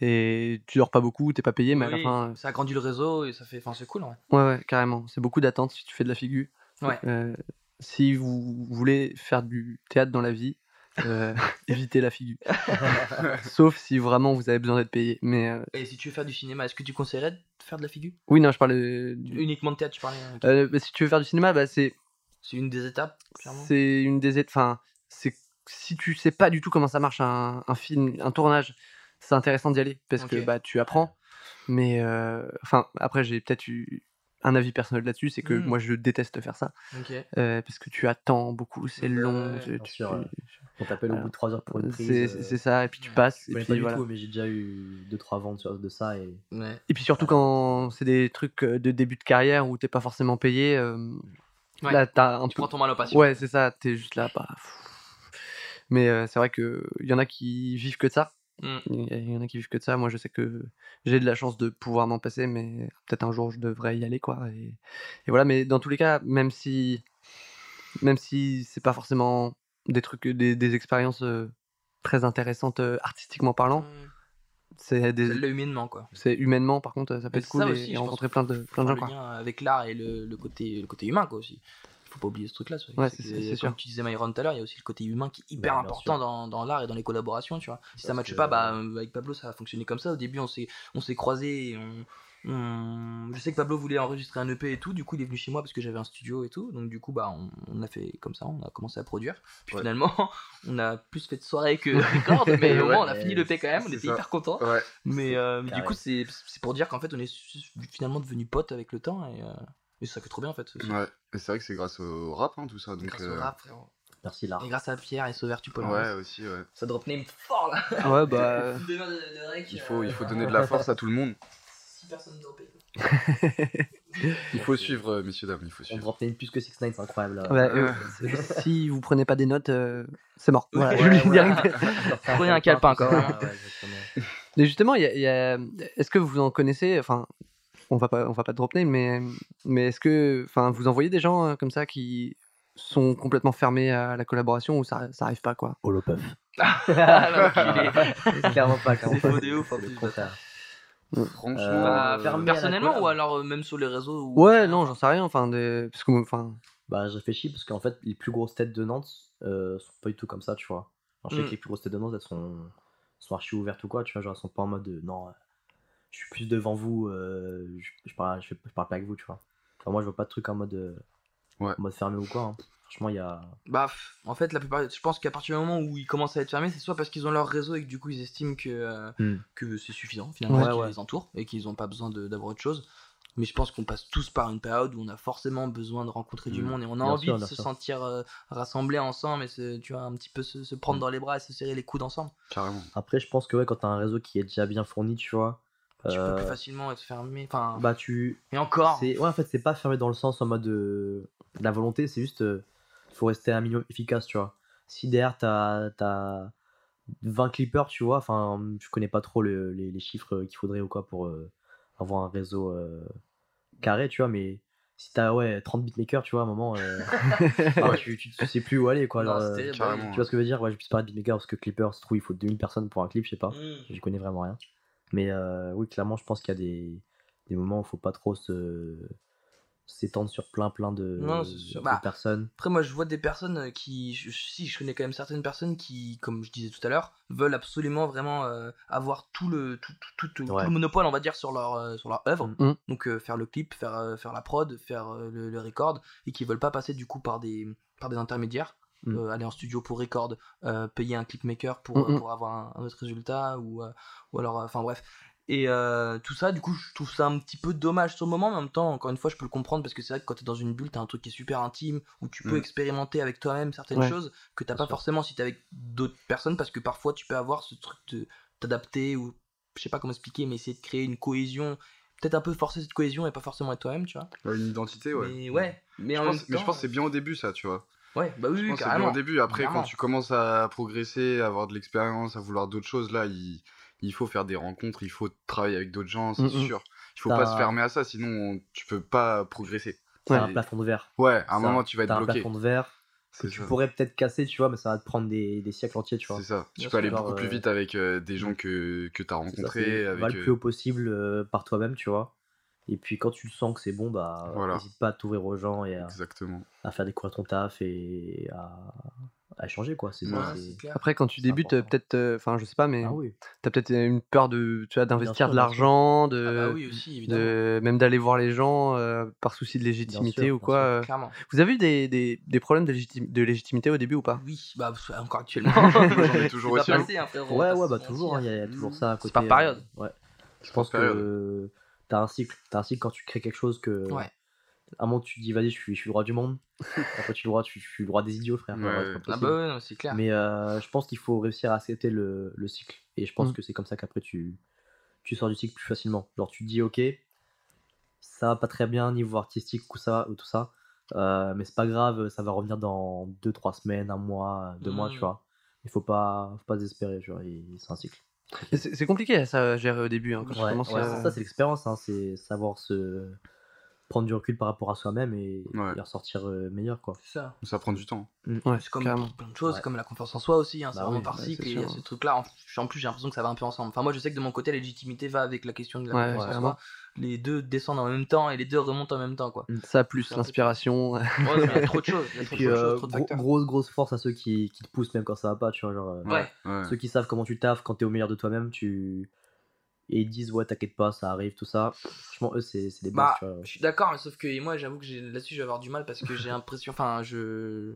et tu dors pas beaucoup t'es pas payé mais à la fin Ça agrandit le réseau et ça fait. Enfin, c'est cool, ouais. ouais ouais carrément c'est beaucoup d'attentes si tu fais de la figure Ouais. Euh, si vous voulez faire du théâtre dans la vie euh, (laughs) évitez la figure (laughs) sauf si vraiment vous avez besoin d'être payé mais euh, Et si tu veux faire du cinéma, est-ce que tu conseillerais de faire de la figure? Oui non je parlais du... Uniquement de théâtre, tu parlais. Euh, bah, si tu veux faire du cinéma bah c'est C'est une des étapes, clairement. c'est une des étapes. Enfin, c'est si tu sais pas du tout comment ça marche un, un film, un tournage, c'est intéressant d'y aller parce que Ok. bah tu apprends. Mais euh, enfin, après j'ai peut-être eu un avis personnel là-dessus, c'est que Mm. moi je déteste faire ça Ok. euh, parce que tu attends beaucoup, c'est long. ouais, tu- tu- sûr, ouais. On t'appelle au Voilà. bout de 3 heures pour une prise. c'est euh, ça, et puis tu passes, Je et puis pas voilà. du tout, mais j'ai déjà eu 2-3 ventes sur- de ça. Et... Ouais. Et puis surtout quand c'est des trucs euh, de début de carrière où t'es pas forcément payé, euh, là t'as un Tu peu prends ton mal au patient. Ouais, c'est ça, t'es juste là. Bah. Mais euh, c'est vrai qu'il y en a qui vivent que de ça. Mm. Il y, en a qui vivent que de ça. Moi, je sais que j'ai de la chance de pouvoir m'en passer, mais peut-être un jour je devrais y aller, quoi. Et, et voilà, mais dans tous les cas, même si, même si c'est pas forcément des trucs, des, des expériences euh, très intéressantes euh, artistiquement parlant, Ouais. c'est des, humainement, quoi. c'est humainement, par contre, ça peut Mais être cool et, aussi, et je rencontrer plein de, plein de gens, quoi. avec l'art et le, le côté, le côté humain, quoi, aussi. Faut pas oublier ce truc-là. ça. Ouais, C'est Comme tu disais Myron tout à l'heure, il y a aussi le côté humain qui est hyper Bah, important dans, dans l'art et dans les collaborations, tu vois. Si ça Parce matche que- pas, bah, euh, avec Pablo, ça a fonctionné comme ça. Au début, on s'est, on s'est croisés et on, on- Je sais que Pablo voulait enregistrer un EP et tout, du coup, il est venu chez moi parce que j'avais un studio et tout. Donc, du coup, bah, on, on a fait comme ça, on a commencé à produire. Puis Ouais. finalement, (laughs) on a plus fait de soirées que de record, (laughs) mais au Ouais, moins, on a fini l'EP quand même, on était ça. hyper contents. Ouais. Mais, euh, du coup, c'est c'est pour dire qu'en fait, on est finalement devenus potes avec le temps et, euh, et ça fait trop bien en fait. Ouais. Et c'est vrai que c'est grâce au rap, hein, tout ça. Donc, Grâce euh, au rap, frérot. Merci, l'art. Et grâce à Pierre et Sauveur Tupol. Ouais, aussi, ouais. Ça drop name fort là. Ouais, bah. De- de- de rec, Il faut, euh, il faut donner de la force à tout le monde. (laughs) six personnes dropées. (laughs) Il faut suivre, euh, messieurs, dames, il faut On suivre. drop name plus que 6 9 c'est incroyable. là. Ouais, euh, (laughs) si vous prenez pas des notes, euh, c'est mort. Voilà, je direct. Prenez un calepin, quoi. Mais justement, a- y a- est-ce que vous en connaissez Enfin, on va pas, on va pas drop name, mais, mais est-ce que, enfin, vous envoyez des gens euh, comme ça qui sont complètement fermés à la collaboration ou ça, ça arrive pas quoi? Holopuff. Ah, (laughs) clairement pas, C'est pas. faux de ouf. Franchement, Bah, euh, la personnellement ou alors euh, même sur les réseaux ou- Ouais, non, j'en sais rien. Enfin, des... parce que, enfin, Bah, je réfléchis parce qu'en fait, les plus grosses têtes de Nantes euh, sont pas du tout comme ça, tu vois. Alors, je sais Mm. que les plus grosses têtes de Nantes, elles sont, sont archi ouvertes ou quoi, tu vois. Genre, elles sont pas en mode non, euh, je suis plus devant vous, euh, je, je parle, je, parle pas avec vous, tu vois. Enfin, moi, je vois pas de truc en mode, euh, Ouais. en mode fermé ou quoi. hein. Franchement, il y a. Bah, en fait, la plupart, je pense qu'à partir du moment où ils commencent à être fermés, c'est soit parce qu'ils ont leur réseau et que du coup ils estiment que, euh, Hmm. que c'est suffisant finalement, Ouais, ce qui ouais. les entoure et qu'ils n'ont pas besoin de- d'avoir autre chose. Mais je pense qu'on passe tous par une période où on a forcément besoin de rencontrer du Hmm. monde et on a Bien envie sûr, de se sûr. sentir euh, rassemblés ensemble et se, tu vois, un petit peu se, se prendre Hmm. dans les bras et se serrer les coudes ensemble. carrément. Après, je pense que ouais, quand t'as un réseau qui est déjà bien fourni, tu vois. Tu peux euh, plus facilement être fermé. Enfin, bah, tu, et encore. C'est ouais en fait c'est pas fermé dans le sens en mode euh, de la volonté, c'est juste euh, il faut rester un minimum efficace, tu vois. Si derrière t'as t'as 20 clippers, tu vois. Enfin, je connais pas trop les, les, chiffres qu'il faudrait ou quoi pour avoir un réseau carré, tu vois, mais si t'as ouais, 30 beatmakers, tu vois, à un moment, euh, (laughs) ah, tu, tu, sais plus où aller, quoi. Euh, tu vois ce que je veux dire? Ouais, je puisse pas de beatmakers parce que Clippers, je trouve il faut 2000 personnes pour un clip, je sais pas. Mm. Je connais vraiment rien. Mais euh, oui, clairement, je pense qu'il y a des, des moments où il faut pas trop se s'étendre sur plein plein de, bah, personnes. Après moi je vois des personnes euh, qui, si je connais quand même certaines personnes qui, comme je disais tout à l'heure, veulent absolument vraiment euh, avoir tout le tout, tout, tout, le monopole on va dire sur leur euh, sur leur œuvre. Mm. Mm. Donc faire le clip, faire faire la prod, faire le, record et qui veulent pas passer du coup par des par des intermédiaires. Mm. aller en studio pour record, payer un clipmaker pour, pour avoir un, autre résultat ou, ou alors enfin bref et euh, tout ça, du coup, je trouve ça un petit peu dommage sur le moment, mais en même temps, encore une fois, je peux le comprendre parce que c'est vrai que quand t'es dans une bulle, t'as un truc qui est super intime, où tu peux mm. expérimenter avec toi-même certaines choses que t'as pas forcément si t'es avec d'autres personnes, parce que parfois tu peux avoir ce truc de t'adapter ou je sais pas comment expliquer, mais essayer de créer une cohésion, peut-être un peu forcer cette cohésion et pas forcément être toi-même, tu vois. Une identité, ouais. Mais ouais, mais je pense, Mais je pense que c'est bien au début, ça, tu vois. Ouais, bah oui, c'est bien au début. Après, quand tu commences à progresser, à avoir de l'expérience, à vouloir d'autres choses, là, il il faut faire des rencontres, il faut travailler avec d'autres gens, c'est mmh, mmh. sûr. Il faut pas se fermer à ça, sinon tu peux pas progresser. C'est un plafond de verre. Ouais, à un moment tu vas être bloqué. un plafond de verre que tu pourrais peut-être casser, tu vois, mais ça va te prendre des, des siècles entiers, tu vois. C'est ça. Tu peux aller beaucoup plus euh, vite avec euh, des gens que, que tu as rencontrés. Va le plus haut possible par toi-même, tu vois. Et puis quand tu sens que c'est bon, bah, n'hésite pas à t'ouvrir aux gens et à, Exactement. à faire découvrir ton taf et à, à changer quoi. C'est Après, quand tu débutes, peut-être, euh, enfin, je sais pas, mais ah tu as peut-être une peur de, tu vois, d'investir de l'argent, de, ah bah oui, aussi, de, même d'aller voir les gens euh, par souci de légitimité ou quoi. Euh. Vous avez eu des, des, des problèmes de, de, légitimité au début ou pas? Oui, bah encore (laughs) actuellement. J'en ai toujours aussi. Hein. Hein, ouais, ouais, bah toujours. Hein, il y, a toujours ça à côté. C'est par période. ouais. Je pense que t'as un cycle. T'as un cycle quand tu crées quelque chose que. Ouais à un moment tu te dis vas-y je suis, je suis le roi du monde (laughs) après tu le roi tu, suis le roi des idiots frère ah bah ouais c'est clair mais euh, je pense qu'il faut réussir à accepter le, le cycle et je pense mm. que c'est comme ça qu'après tu tu sors du cycle plus facilement genre tu te dis ok ça va pas très bien niveau artistique ou ça ou tout ça euh, mais c'est pas grave ça va revenir dans 2-3 semaines un mois deux mois tu mm. vois il faut pas faut pas désespérer tu vois c'est un cycle c'est compliqué ça à gérer au début hein, quand ouais, ça c'est l'expérience hein, c'est savoir se prendre du recul par rapport à soi-même et, ressortir euh, meilleur quoi. Ça. Ça prend du temps. Mm. c'est comme plein de choses, c'est comme la confiance en soi aussi, hein, c'est bah vraiment par cycle et ce truc là en, plus j'ai l'impression que ça va un peu ensemble. Enfin moi je sais que de mon côté la légitimité va avec la question de la confiance en soi. Les deux descendent en même temps et les deux remontent en même temps quoi. Ça plus l'inspiration. (laughs) il y a trop de choses, il y a euh, grosse grosse force à ceux qui, qui, te poussent même quand ça va pas, tu vois genre euh, ceux qui savent comment tu taffes quand t'es au meilleur de toi-même, tu et ils disent ouais t'inquiète pas ça arrive tout ça. Franchement eux c'est des bah, je suis d'accord mais sauf que moi j'avoue que là-dessus je vais avoir du mal parce que j'ai l'impression enfin je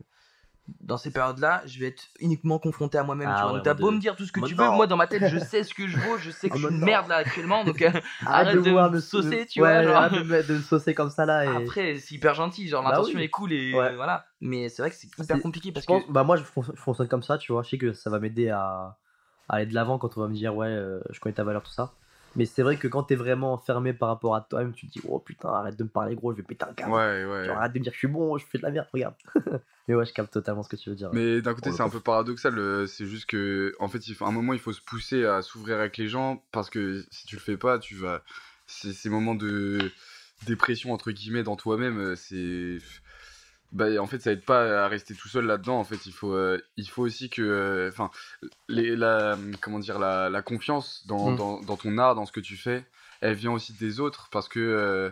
dans ces périodes là je vais être uniquement confronté à moi-même tu ah vois. t'as beau me dire tout ce que tu veux moi dans ma tête je (laughs) sais ce que je vaux je sais que je suis une merde là actuellement donc euh, (laughs) arrête, de, me saucer tu vois genre... de, me, de saucer comme ça là et... après c'est hyper gentil genre bah l'intention est cool et voilà. Mais c'est vrai que c'est hyper compliqué parce que bah moi je fonctionne comme ça tu vois. Je sais que ça va m'aider à, aller de l'avant quand on va me dire ouais euh, je connais ta valeur tout ça mais c'est vrai que quand t'es vraiment enfermé par rapport à toi-même, tu te dis, oh putain, arrête de me parler gros, je vais péter un câble. Ouais, ouais. arrête de me dire je suis bon, je fais de la merde, regarde. (laughs) mais ouais, je capte totalement ce que tu veux dire. Mais d'un côté, c'est un peu paradoxal. Euh, c'est juste que, en fait, il faut, à un moment, il faut se pousser à s'ouvrir avec les gens parce que si tu le fais pas, tu vas. Ces moments de dépression, entre guillemets, dans toi-même, euh, c'est bah, en fait ça aide pas à rester tout seul là-dedans en fait. Il faut euh, il faut aussi que euh, enfin la comment dire la, la confiance dans, mm. dans, dans, ton art dans ce que tu fais elle vient aussi des autres. Parce que euh,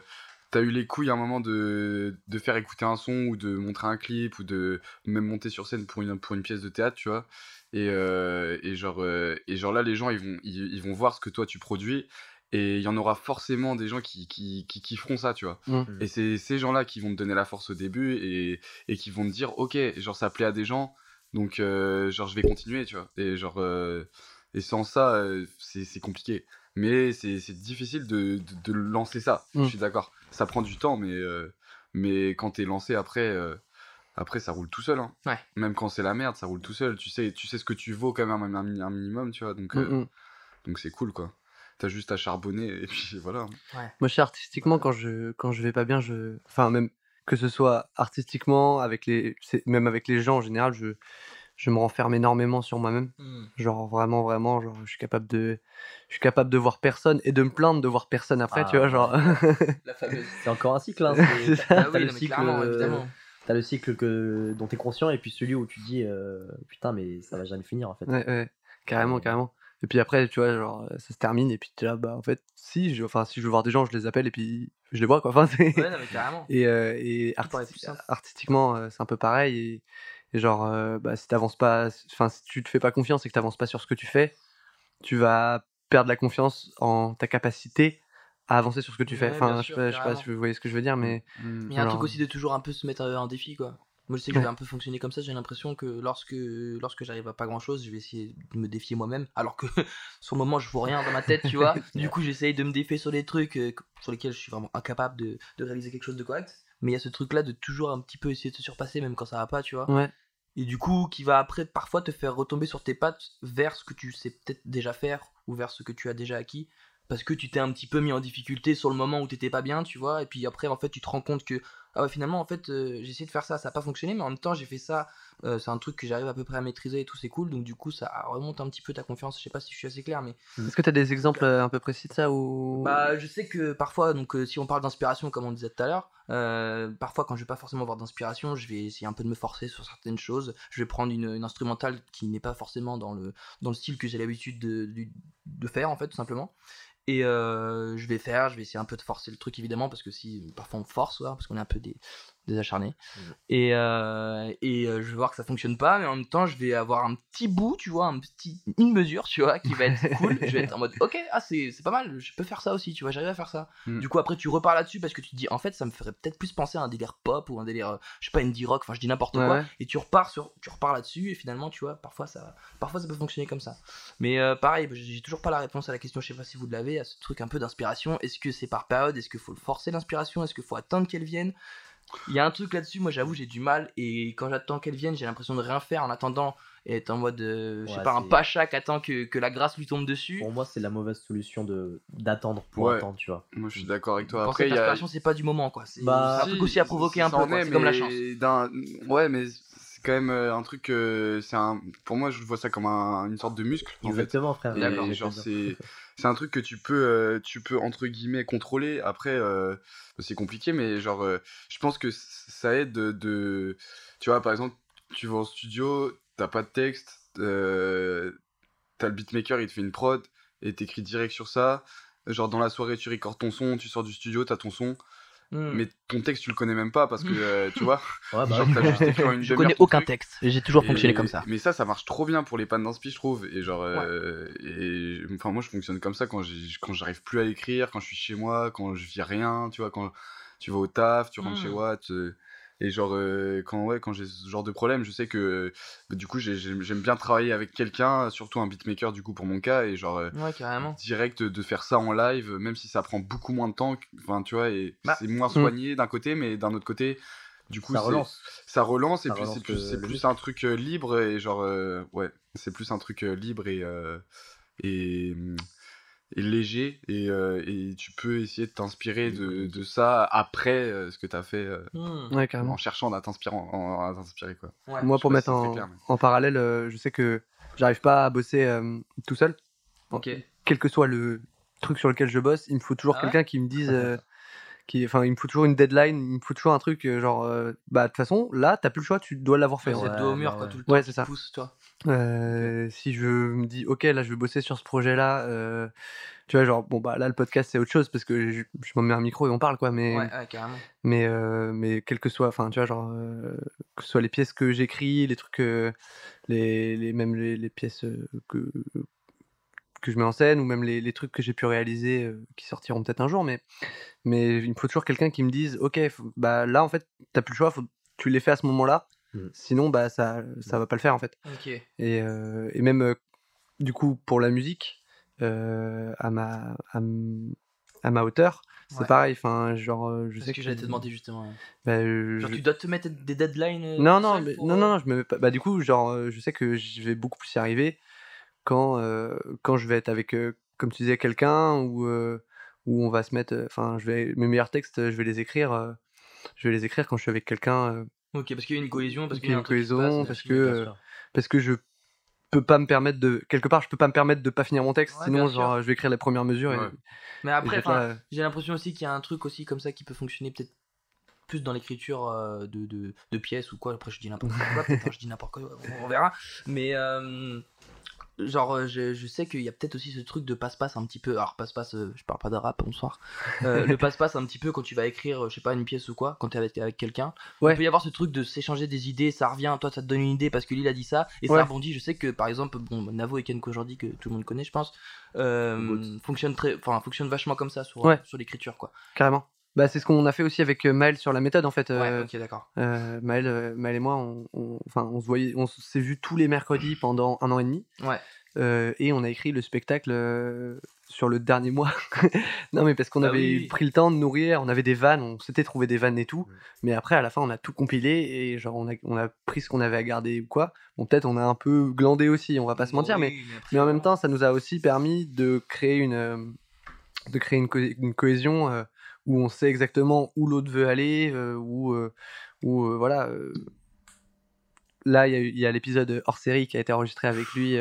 tu as eu les couilles à un moment de, de faire écouter un son ou de montrer un clip ou de même monter sur scène pour une pour une pièce de théâtre tu vois. Et, et genre et genre là les gens ils vont ils, ils vont voir ce que toi tu produis et il y en aura forcément des gens qui, qui, qui feront ça, tu vois. Mm. Mm. Et c'est ces gens-là qui vont te donner la force au début et, et qui vont te dire, ok, genre ça plaît à des gens, donc euh, genre je vais continuer, tu vois. Et genre, euh, et sans ça, euh, c'est compliqué. Mais c'est difficile de, de, lancer ça, je mm. suis d'accord. Ça prend du temps, mais, mais quand t'es lancé après, après ça roule tout seul. Hein. Ouais. Même quand c'est la merde, ça roule tout seul. Tu sais, tu sais ce que tu vaux quand même un, un minimum, tu vois. Donc donc c'est cool, quoi t'as juste à charbonner et (laughs) puis voilà. Ouais. Moi, je sais artistiquement, quand je, quand je vais pas bien, je. Enfin, même que ce soit artistiquement, avec les, même avec les gens en général, je, je me renferme énormément sur moi-même. Hmm. Genre vraiment, vraiment, genre je suis capable de, je suis capable de voir personne et de me plaindre de voir personne après, tu Ah, vois, genre. (laughs) La fameuse. C'est encore un cycle. Hein, t'as- (laughs) Ah t'as oui, le cycle, euh, évidemment. T'as le cycle que, dont tu es conscient et puis celui où tu dis euh, putain, mais ça va jamais finir en fait. Ouais, ouais, carrément, Et- carrément. Et puis après, tu vois, genre, ça se termine et puis t'es là, bah en fait, si, je, enfin, si je veux voir des gens, je les appelle et puis je les vois, quoi. Enfin, Ouais, non, mais carrément. Et, euh, et artisti- artistiquement, euh, c'est un peu pareil. Et, et genre, euh, bah, si t'avances pas, enfin, si tu te fais pas confiance et que t'avances pas sur ce que tu fais, tu vas perdre la confiance en ta capacité à avancer sur ce que tu fais. Ouais, Enfin, je sais pas, je sais pas si vous voyez ce que je veux dire, mais Mm. Mais il y a un truc aussi de toujours un peu se mettre un défi, quoi. Moi, je sais que Ouais. vais un peu fonctionner comme ça. J'ai l'impression que lorsque, lorsque j'arrive à pas grand chose, je vais essayer de me défier moi-même. Alors que (laughs) sur le moment, je vois rien dans ma tête, tu vois. (laughs) Du coup, j'essaye de me défier sur des trucs euh, sur lesquels je suis vraiment incapable de, de réaliser quelque chose de correct. Mais il y a ce truc-là de toujours un petit peu essayer de se surpasser, même quand ça va pas, tu vois. ouais, Et du coup, qui va après parfois te faire retomber sur tes pattes vers ce que tu sais peut-être déjà faire ou vers ce que tu as déjà acquis. Parce que tu t'es un petit peu mis en difficulté sur le moment où t'étais pas bien, tu vois. Et puis après, en fait, tu te rends compte que, ah ouais, finalement, en fait, euh, j'ai essayé de faire ça, ça a pas fonctionné, mais en même temps, j'ai fait ça. euh, c'est un truc que j'arrive à peu près à maîtriser et tout, c'est cool. Donc, du coup, ça remonte un petit peu ta confiance. Je sais pas si je suis assez clair, mais est-ce que t'as des exemples euh, un peu précis de ça ou? Bah, je sais que parfois, donc si on parle d'inspiration, comme on disait tout à l'heure, euh, parfois quand je vais pas forcément avoir d'inspiration, je vais essayer un peu de me forcer sur certaines choses. Je vais prendre une, une instrumentale qui n'est pas forcément dans le, dans le style que j'ai l'habitude de, de, de faire, en fait, tout simplement. Et euh, je vais faire, je vais essayer un peu de forcer le truc évidemment, parce que si parfois on force, parce qu'on est un peu des, des acharnés. Et, euh, et euh, je vais voir que ça fonctionne pas, mais en même temps, je vais avoir un petit bout, tu vois, un petit, une mesure, tu vois, qui va être (laughs) cool. je vais être en mode, ok, ah, c'est pas mal, je peux faire ça aussi, tu vois, j'arrive à faire ça. Mm. Du coup, après, tu repars là-dessus parce que tu te dis, en fait, ça me ferait peut-être plus penser à un délire pop ou un délire, euh, je sais pas, indie rock, enfin, je dis n'importe Ouais, quoi. ouais. Et tu repars, sur, tu repars là-dessus, et finalement, tu vois, parfois ça, parfois ça peut fonctionner comme ça. Mais euh, pareil, j'ai toujours pas la réponse à la question, je sais pas si vous l'avez, à ce truc un peu d'inspiration. Est-ce que c'est par période? Est-ce qu'il faut le forcer l'inspiration? Est-ce qu'il faut attendre qu'elle vienne? Il y a un truc là-dessus, moi j'avoue, j'ai du mal. Et quand j'attends qu'elle vienne, j'ai l'impression de rien faire en attendant et être en mode, euh, je sais Ouais, pas, un c'est- pacha qui attend que, que la grâce lui tombe dessus. Pour moi, c'est la mauvaise solution de d'attendre pour Ouais. attendre, tu vois. Moi, je suis d'accord avec toi. Pour Après, cette il y a. inspiration, c'est pas du moment quoi. C'est Bah, c'est un truc aussi à provoquer un peu, quoi. c'est comme la chance. Ouais, mais c'est quand même euh, un truc. euh, c'est un... Pour moi, je vois ça comme un- une sorte de muscle. En fait. Exactement, frère. Et D'accord. genre, c'est (laughs) c'est un truc que tu peux, entre guillemets contrôler. Après, c'est compliqué, mais genre, je pense que ça aide de, Tu vois, par exemple, tu vas en studio, t'as pas de texte, t'as le beatmaker, il te fait une prod et t'écris direct sur ça. Genre, dans la soirée, tu recordes ton son, tu sors du studio, t'as ton son, Hmm. mais ton texte, tu le connais même pas parce que, euh, tu vois, (laughs) Ouais, bah genre, oui. t'as juste écrit en (laughs) une Je connais aucun truc. texte. J'ai toujours fonctionné Et- comme ça. Mais ça, ça marche trop bien pour les pannes d'inspi, je trouve. Et genre, euh, et enfin, moi, je fonctionne comme ça quand j'ai, quand j'arrive plus à écrire, quand je suis chez moi, quand je vis rien, tu vois, quand tu vas au taf, tu rentres Mm. chez Watt. euh, et genre, euh, quand, ouais, quand j'ai ce genre de problème, je sais que bah, du coup, j'ai- j'aime j'aime bien travailler avec quelqu'un, surtout un beatmaker, du coup, pour mon cas. Et genre, euh, Ouais, carrément. direct de faire ça en live, même si ça prend beaucoup moins de temps. Enfin, tu vois, et Bah, c'est moins soigné d'un côté, mais d'un autre côté. Du coup, Ça c'est- relance. ça relance et Ça puis relance c'est plus, le- c'est le plus un truc euh, libre et genre euh, ouais c'est plus un truc euh, libre et euh, et, hum, et léger et, euh, et tu peux essayer de t'inspirer de, de ça après euh, ce que t'as fait euh, Hmm. Ouais, en cherchant à t'inspirer en- en- à t'inspirer quoi Ouais. Moi, je pour mettre si c'est en, très clair, mais- en parallèle, euh, je sais que j'arrive pas à bosser euh, tout seul. Quel que soit le truc sur lequel je bosse, il me faut toujours Ah ouais quelqu'un qui me dise. (laughs) euh, qui, enfin, il me faut toujours une deadline, il me faut toujours un truc genre. euh, bah, de toute façon, là, t'as plus le choix, tu dois l'avoir fait. Ouais, dos au mur, quoi, tout le temps. Ouais, c'est ça. pousse, toi. Euh, Si je me dis, ok, là, je vais bosser sur ce projet-là. euh, tu vois, genre, bon, bah là, le podcast, c'est autre chose parce que je, je me mets un micro et on parle, quoi. Mais, Ouais, ouais, carrément. mais, euh, mais quel que soit, enfin, tu vois, genre, que ce soit les pièces que j'écris, les trucs, les, les, même les, les pièces que, que je mets en scène ou même les, les trucs que j'ai pu réaliser euh, qui sortiront peut-être un jour, mais, mais il me faut toujours quelqu'un qui me dise, ok, bah là, en fait, t'as plus le choix, faut, tu les fais à ce moment-là, Mhm. sinon, bah ça, ça va pas le faire, en fait. Et, euh, et même, euh, du coup, pour la musique, euh, à, ma, à, ma hauteur, c'est Ouais. pareil. Enfin, genre, je C'est sais ce que j'allais te demander justement. bah, Genre, je- tu dois te mettre des deadlines Non, non, mais, pour, non, non, non, je me mets pas. Bah, du coup, genre, je sais que je vais beaucoup plus y arriver quand, euh, quand je vais être avec, comme tu disais, quelqu'un ou où on va se mettre. Enfin, je vais mes meilleurs textes, je vais les écrire. euh, je vais les écrire quand je suis avec quelqu'un. Ok, parce qu'il y a une cohésion, parce qu'il y a une cohésion, parce que, parce que je peux pas me permettre de quelque part je peux pas me permettre de pas finir mon texte Ouais, sinon genre je vais écrire les premières mesures et, Ouais. Mais et après, là, j'ai l'impression aussi qu'il y a un truc aussi comme ça qui peut fonctionner peut-être plus dans l'écriture euh, de, de, de pièces ou quoi. Après, je dis n'importe quoi, (laughs) peut-être, hein, je dis n'importe quoi, on, on verra. Mais euh, genre, euh, je, je sais qu'il y a peut-être aussi ce truc de passe-passe un petit peu. Alors, passe-passe, euh, je parle pas de rap, bonsoir. Euh, (laughs) le passe-passe un petit peu quand tu vas écrire, euh, je sais pas, une pièce ou quoi, quand t'es avec, avec quelqu'un. Ouais. Il peut y avoir ce truc de s'échanger des idées, ça revient, toi ça te donne une idée parce que lui il a dit ça, et Ouais. ça rebondit. Je sais que par exemple, bon, Navo et Ken aujourd'hui, que tout le monde connaît, je pense, euh, fonctionne très, enfin, fonctionne vachement comme ça sur, Ouais. sur l'écriture, quoi. carrément bah c'est ce qu'on a fait aussi avec euh, Maël sur la méthode en fait Ouais, euh, ok, d'accord. euh, Maël, Maël et moi on, on- enfin on se voyait on s'est vu tous les mercredis pendant un an et demi Ouais. Euh, et on a écrit le spectacle euh, sur le dernier mois. (laughs) non, mais parce qu'on Bah avait oui, pris le temps de nourrir, on avait des vannes, on s'était trouvé des vannes et tout. Ouais. Mais après, à la fin, on a tout compilé et genre on a, on a pris ce qu'on avait à garder ou quoi. Bon, peut-être on a un peu glandé aussi, on va pas se mentir, mais, mais en même temps, ça nous a aussi permis de créer une, de créer une, co- une cohésion euh, où on sait exactement où l'autre veut aller, euh, où, euh, où euh, voilà. Là, il y a l'épisode hors série qui a été enregistré avec lui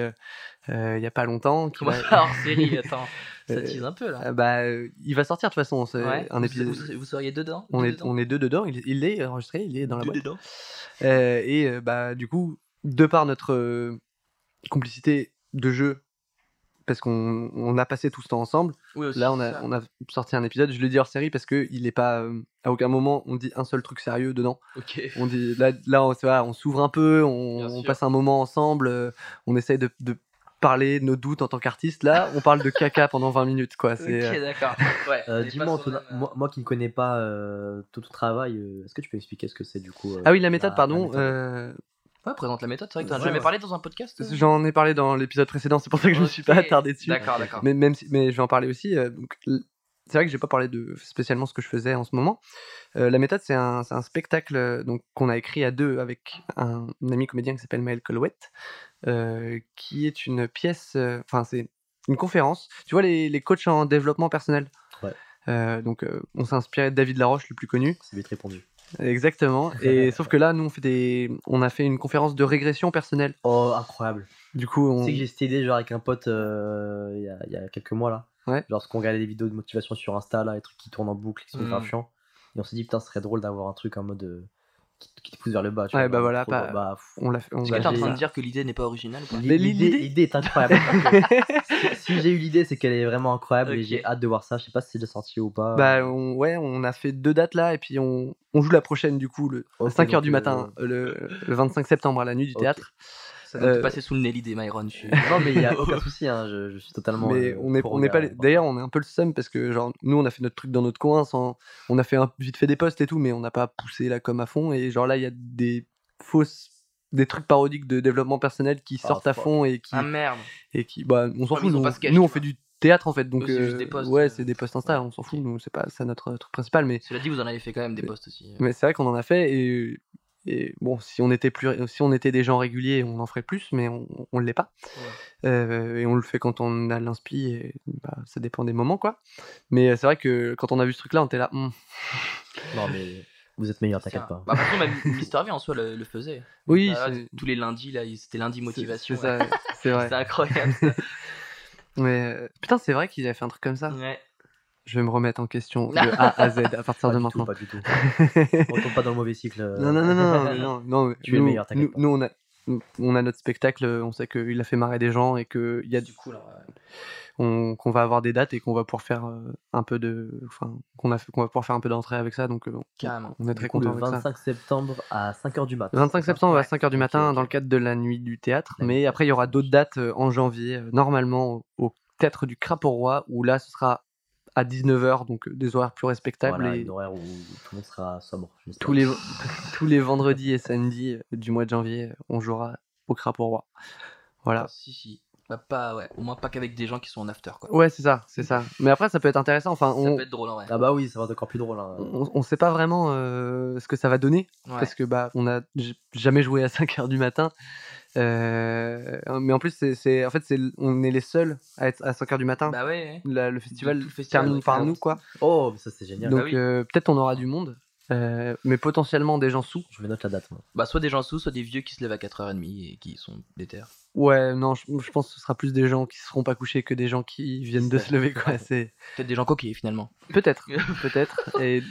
il y a pas longtemps. qui va- (laughs) hors série (laughs) Attends, ça tease un peu là. euh, bah, euh, il va sortir de toute façon. C'est Ouais. un Vous- épisode. Vous, vous seriez dedans on Deux est, dedans on est deux dedans. Il, il est enregistré, il est dans la Deux boîte. dedans Euh, et euh, bah, du coup, de par notre euh, complicité de jeu, parce qu'on on a passé tout ce temps ensemble, Oui, aussi, là on a, ça. on a sorti un épisode. Je le dis hors série parce que il est pas euh, à aucun moment on dit un seul truc sérieux dedans. Ok. On dit là, là on, s'ouvre un peu, on, passe un moment ensemble, euh, on essaye de, de parler de nos doutes en tant qu'artiste. Là, on parle de caca pendant 20 minutes, quoi. C'est, Ok, euh, d'accord. Ouais. Euh, Dis-moi, moi, moi qui ne connais pas euh, tout ton travail, euh, est-ce que tu peux expliquer ce que c'est du coup euh, Ah oui, la méthode, la pardon. méthode? euh, Ouais, présente la méthode, c'est vrai que t'en as Ouais, jamais ouais. parlé dans un podcast euh J'en ai parlé dans l'épisode précédent, c'est pour ça que je me suis pas attardé dessus. D'accord, d'accord. Mais même si, mais je vais en parler aussi. euh, c'est vrai que j'ai pas parlé de spécialement ce que je faisais en ce moment. Euh, la méthode, c'est un, c'est un spectacle euh, donc qu'on a écrit à deux avec un, ami comédien qui s'appelle Maël Colouette, euh, qui est une pièce. euh, Enfin, c'est une conférence. Tu vois les, les coachs en développement personnel? Ouais. Euh, donc, euh, on s'est inspiré de David Laroche, le plus connu. C'est vite répondu. Exactement. (laughs) Et sauf que là, nous, on fait des, on a fait une conférence de régression personnelle. Oh, incroyable. Du coup, on... Tu sais que j'ai cette idée genre avec un pote euh, il y, a, il y a quelques mois là. Ouais. Genre, parce qu'on regardait des vidéos de motivation sur Insta là, les trucs qui tournent en boucle, qui sont grave chiants. Et on s'est dit, putain, ce serait drôle d'avoir un truc en mode. euh, qui, qui te pousse vers le bas. Tu Ouais, vois, bah voilà, bah, pff, on l'a fait. on Est-ce que t'es en train de dire que l'idée n'est pas originale l'idée est (laughs) incroyable. (laughs) si j'ai eu l'idée, c'est qu'elle est vraiment incroyable et j'ai hâte de voir ça. Je sais pas si c'est déjà sorti ou pas. Bah on, ouais, on a fait deux dates là et puis on, on joue la prochaine du coup le, à Ok, 5h donc, du matin euh, le, le 25 septembre à la nuit du théâtre. Ça doit te Euh, passer sous le nez l'idée, Myron. Je. (laughs) Non, mais il y a (laughs) aucun souci, hein, je, je suis totalement. Mais euh, on est on n'est pas les- d'ailleurs on est un peu le seum parce que genre nous on a fait notre truc dans notre coin sans on a fait un, vite fait des posts et tout mais on n'a pas poussé la com à fond et genre là il y a des fausses des trucs parodiques de développement personnel qui Ah, sortent à fond et qui Ah merde. et qui bah on s'en mais fout nous, nous, on fait du théâtre en fait donc Eux, c'est juste euh, des posts, ouais euh, c'est des posts Insta on s'en fout nous c'est pas c'est notre truc principal mais Cela dit, vous en avez fait quand même des posts aussi. Mais c'est vrai qu'on en a fait et, et bon, si on était plus, si on était des gens réguliers, on en ferait plus, mais on, on l'est pas. Euh, et on le fait quand on a l'inspi et bah, ça dépend des moments quoi. Mais c'est vrai que quand on a vu ce truc là, on était là. hmm. Non, mais (laughs) vous êtes meilleur, t'inquiète pas. Bah, toute façon, même Mister V en soi le, le faisait. Oui, Ah, c'est- tous les lundis, là, c'était lundi motivation. c'est ouais. vrai. Incroyable. ça. (laughs) Mais euh, putain, c'est vrai qu'ils avaient fait un truc comme ça. Ouais. Je vais me remettre en question de (laughs) A à Z à partir Pas de du tout, maintenant. pas du tout. (laughs) On tombe pas dans le mauvais cycle. euh. Non, non, non, non, non, non, Tu es le nous, meilleur, t'inquiète nous, on a, on a notre spectacle, on sait qu'il a fait marrer des gens et qu'il y a du coup, on- qu'on va avoir des dates et qu'on va pouvoir faire euh, un peu de, enfin, qu'on a, fait- qu'on va pouvoir faire un peu d'entrée avec ça, donc euh, on- Carrément. on est très le content avec ça. 25 septembre à 5h du matin. 25 septembre à Ouais. 5h du matin dans le cadre de la nuit du théâtre, mais après il y aura d'autres dates euh, en janvier, euh, normalement au, au théâtre du Crapaud Roi, où là ce sera à 19h, donc euh, des horaires plus respectables Voilà, et horaire où tout le monde sera sobre. tous les, (laughs) tous les vendredis et samedis euh, du mois de janvier, euh, on jouera au Crapaud Roi. Voilà. Ah, si, si. Bah, pas, ouais. Au moins, pas qu'avec des gens qui sont en after, quoi. Ouais, c'est ça, c'est ça. Mais après, ça peut être intéressant. Enfin, Ça on, peut être drôle, en vrai. Ah bah oui, ça va être encore plus drôle. hein. on, on sait pas vraiment euh, ce que ça va donner Ouais. parce que bah on a jamais joué à (laughs) 5 heures du matin. Euh, mais en plus, c'est, en fait, c'est, on est les seuls à être à 5 heures du matin. Bah, ouais. ouais. La- le festival le festival, termine par nous, quoi. Oh, ça c'est génial. Donc Bah oui. euh, peut-être on aura du monde. euh, mais potentiellement des gens sous. Je me note la date. Bah, soit des gens sous, soit des vieux qui se lèvent à 4h30 et qui sont déter. Ouais, non, je, pense que ce sera plus des gens qui seront pas couchés que des gens qui viennent de se lever, quoi. (laughs) C'est peut-être des gens coqués finalement. Peut-être, (laughs) peut-être. Et,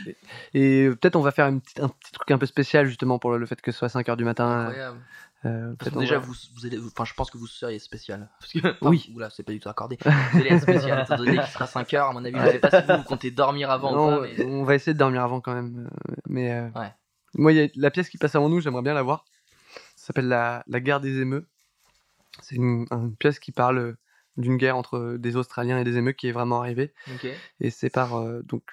et peut-être on va faire un petit truc un peu spécial justement pour le fait que ce soit 5h du matin. Incroyable. Euh, déjà, vous, vous allez, enfin, je pense que vous seriez spécial. Parce que, (laughs) oui. Oula, c'est pas du tout accordé. (laughs) Vous allez être spécial, étant donné qu'il sera 5 heures. À mon avis, je sais pas si vous, comptez dormir avant ou pas. Mais... On va essayer de dormir avant quand même. Euh, mais euh, ouais. moi, y a la pièce qui passe avant nous, j'aimerais bien la voir. Ça s'appelle la, la guerre des émeux. C'est une, pièce qui parle d'une guerre entre des Australiens et des émeux qui est vraiment arrivée. Et c'est par donc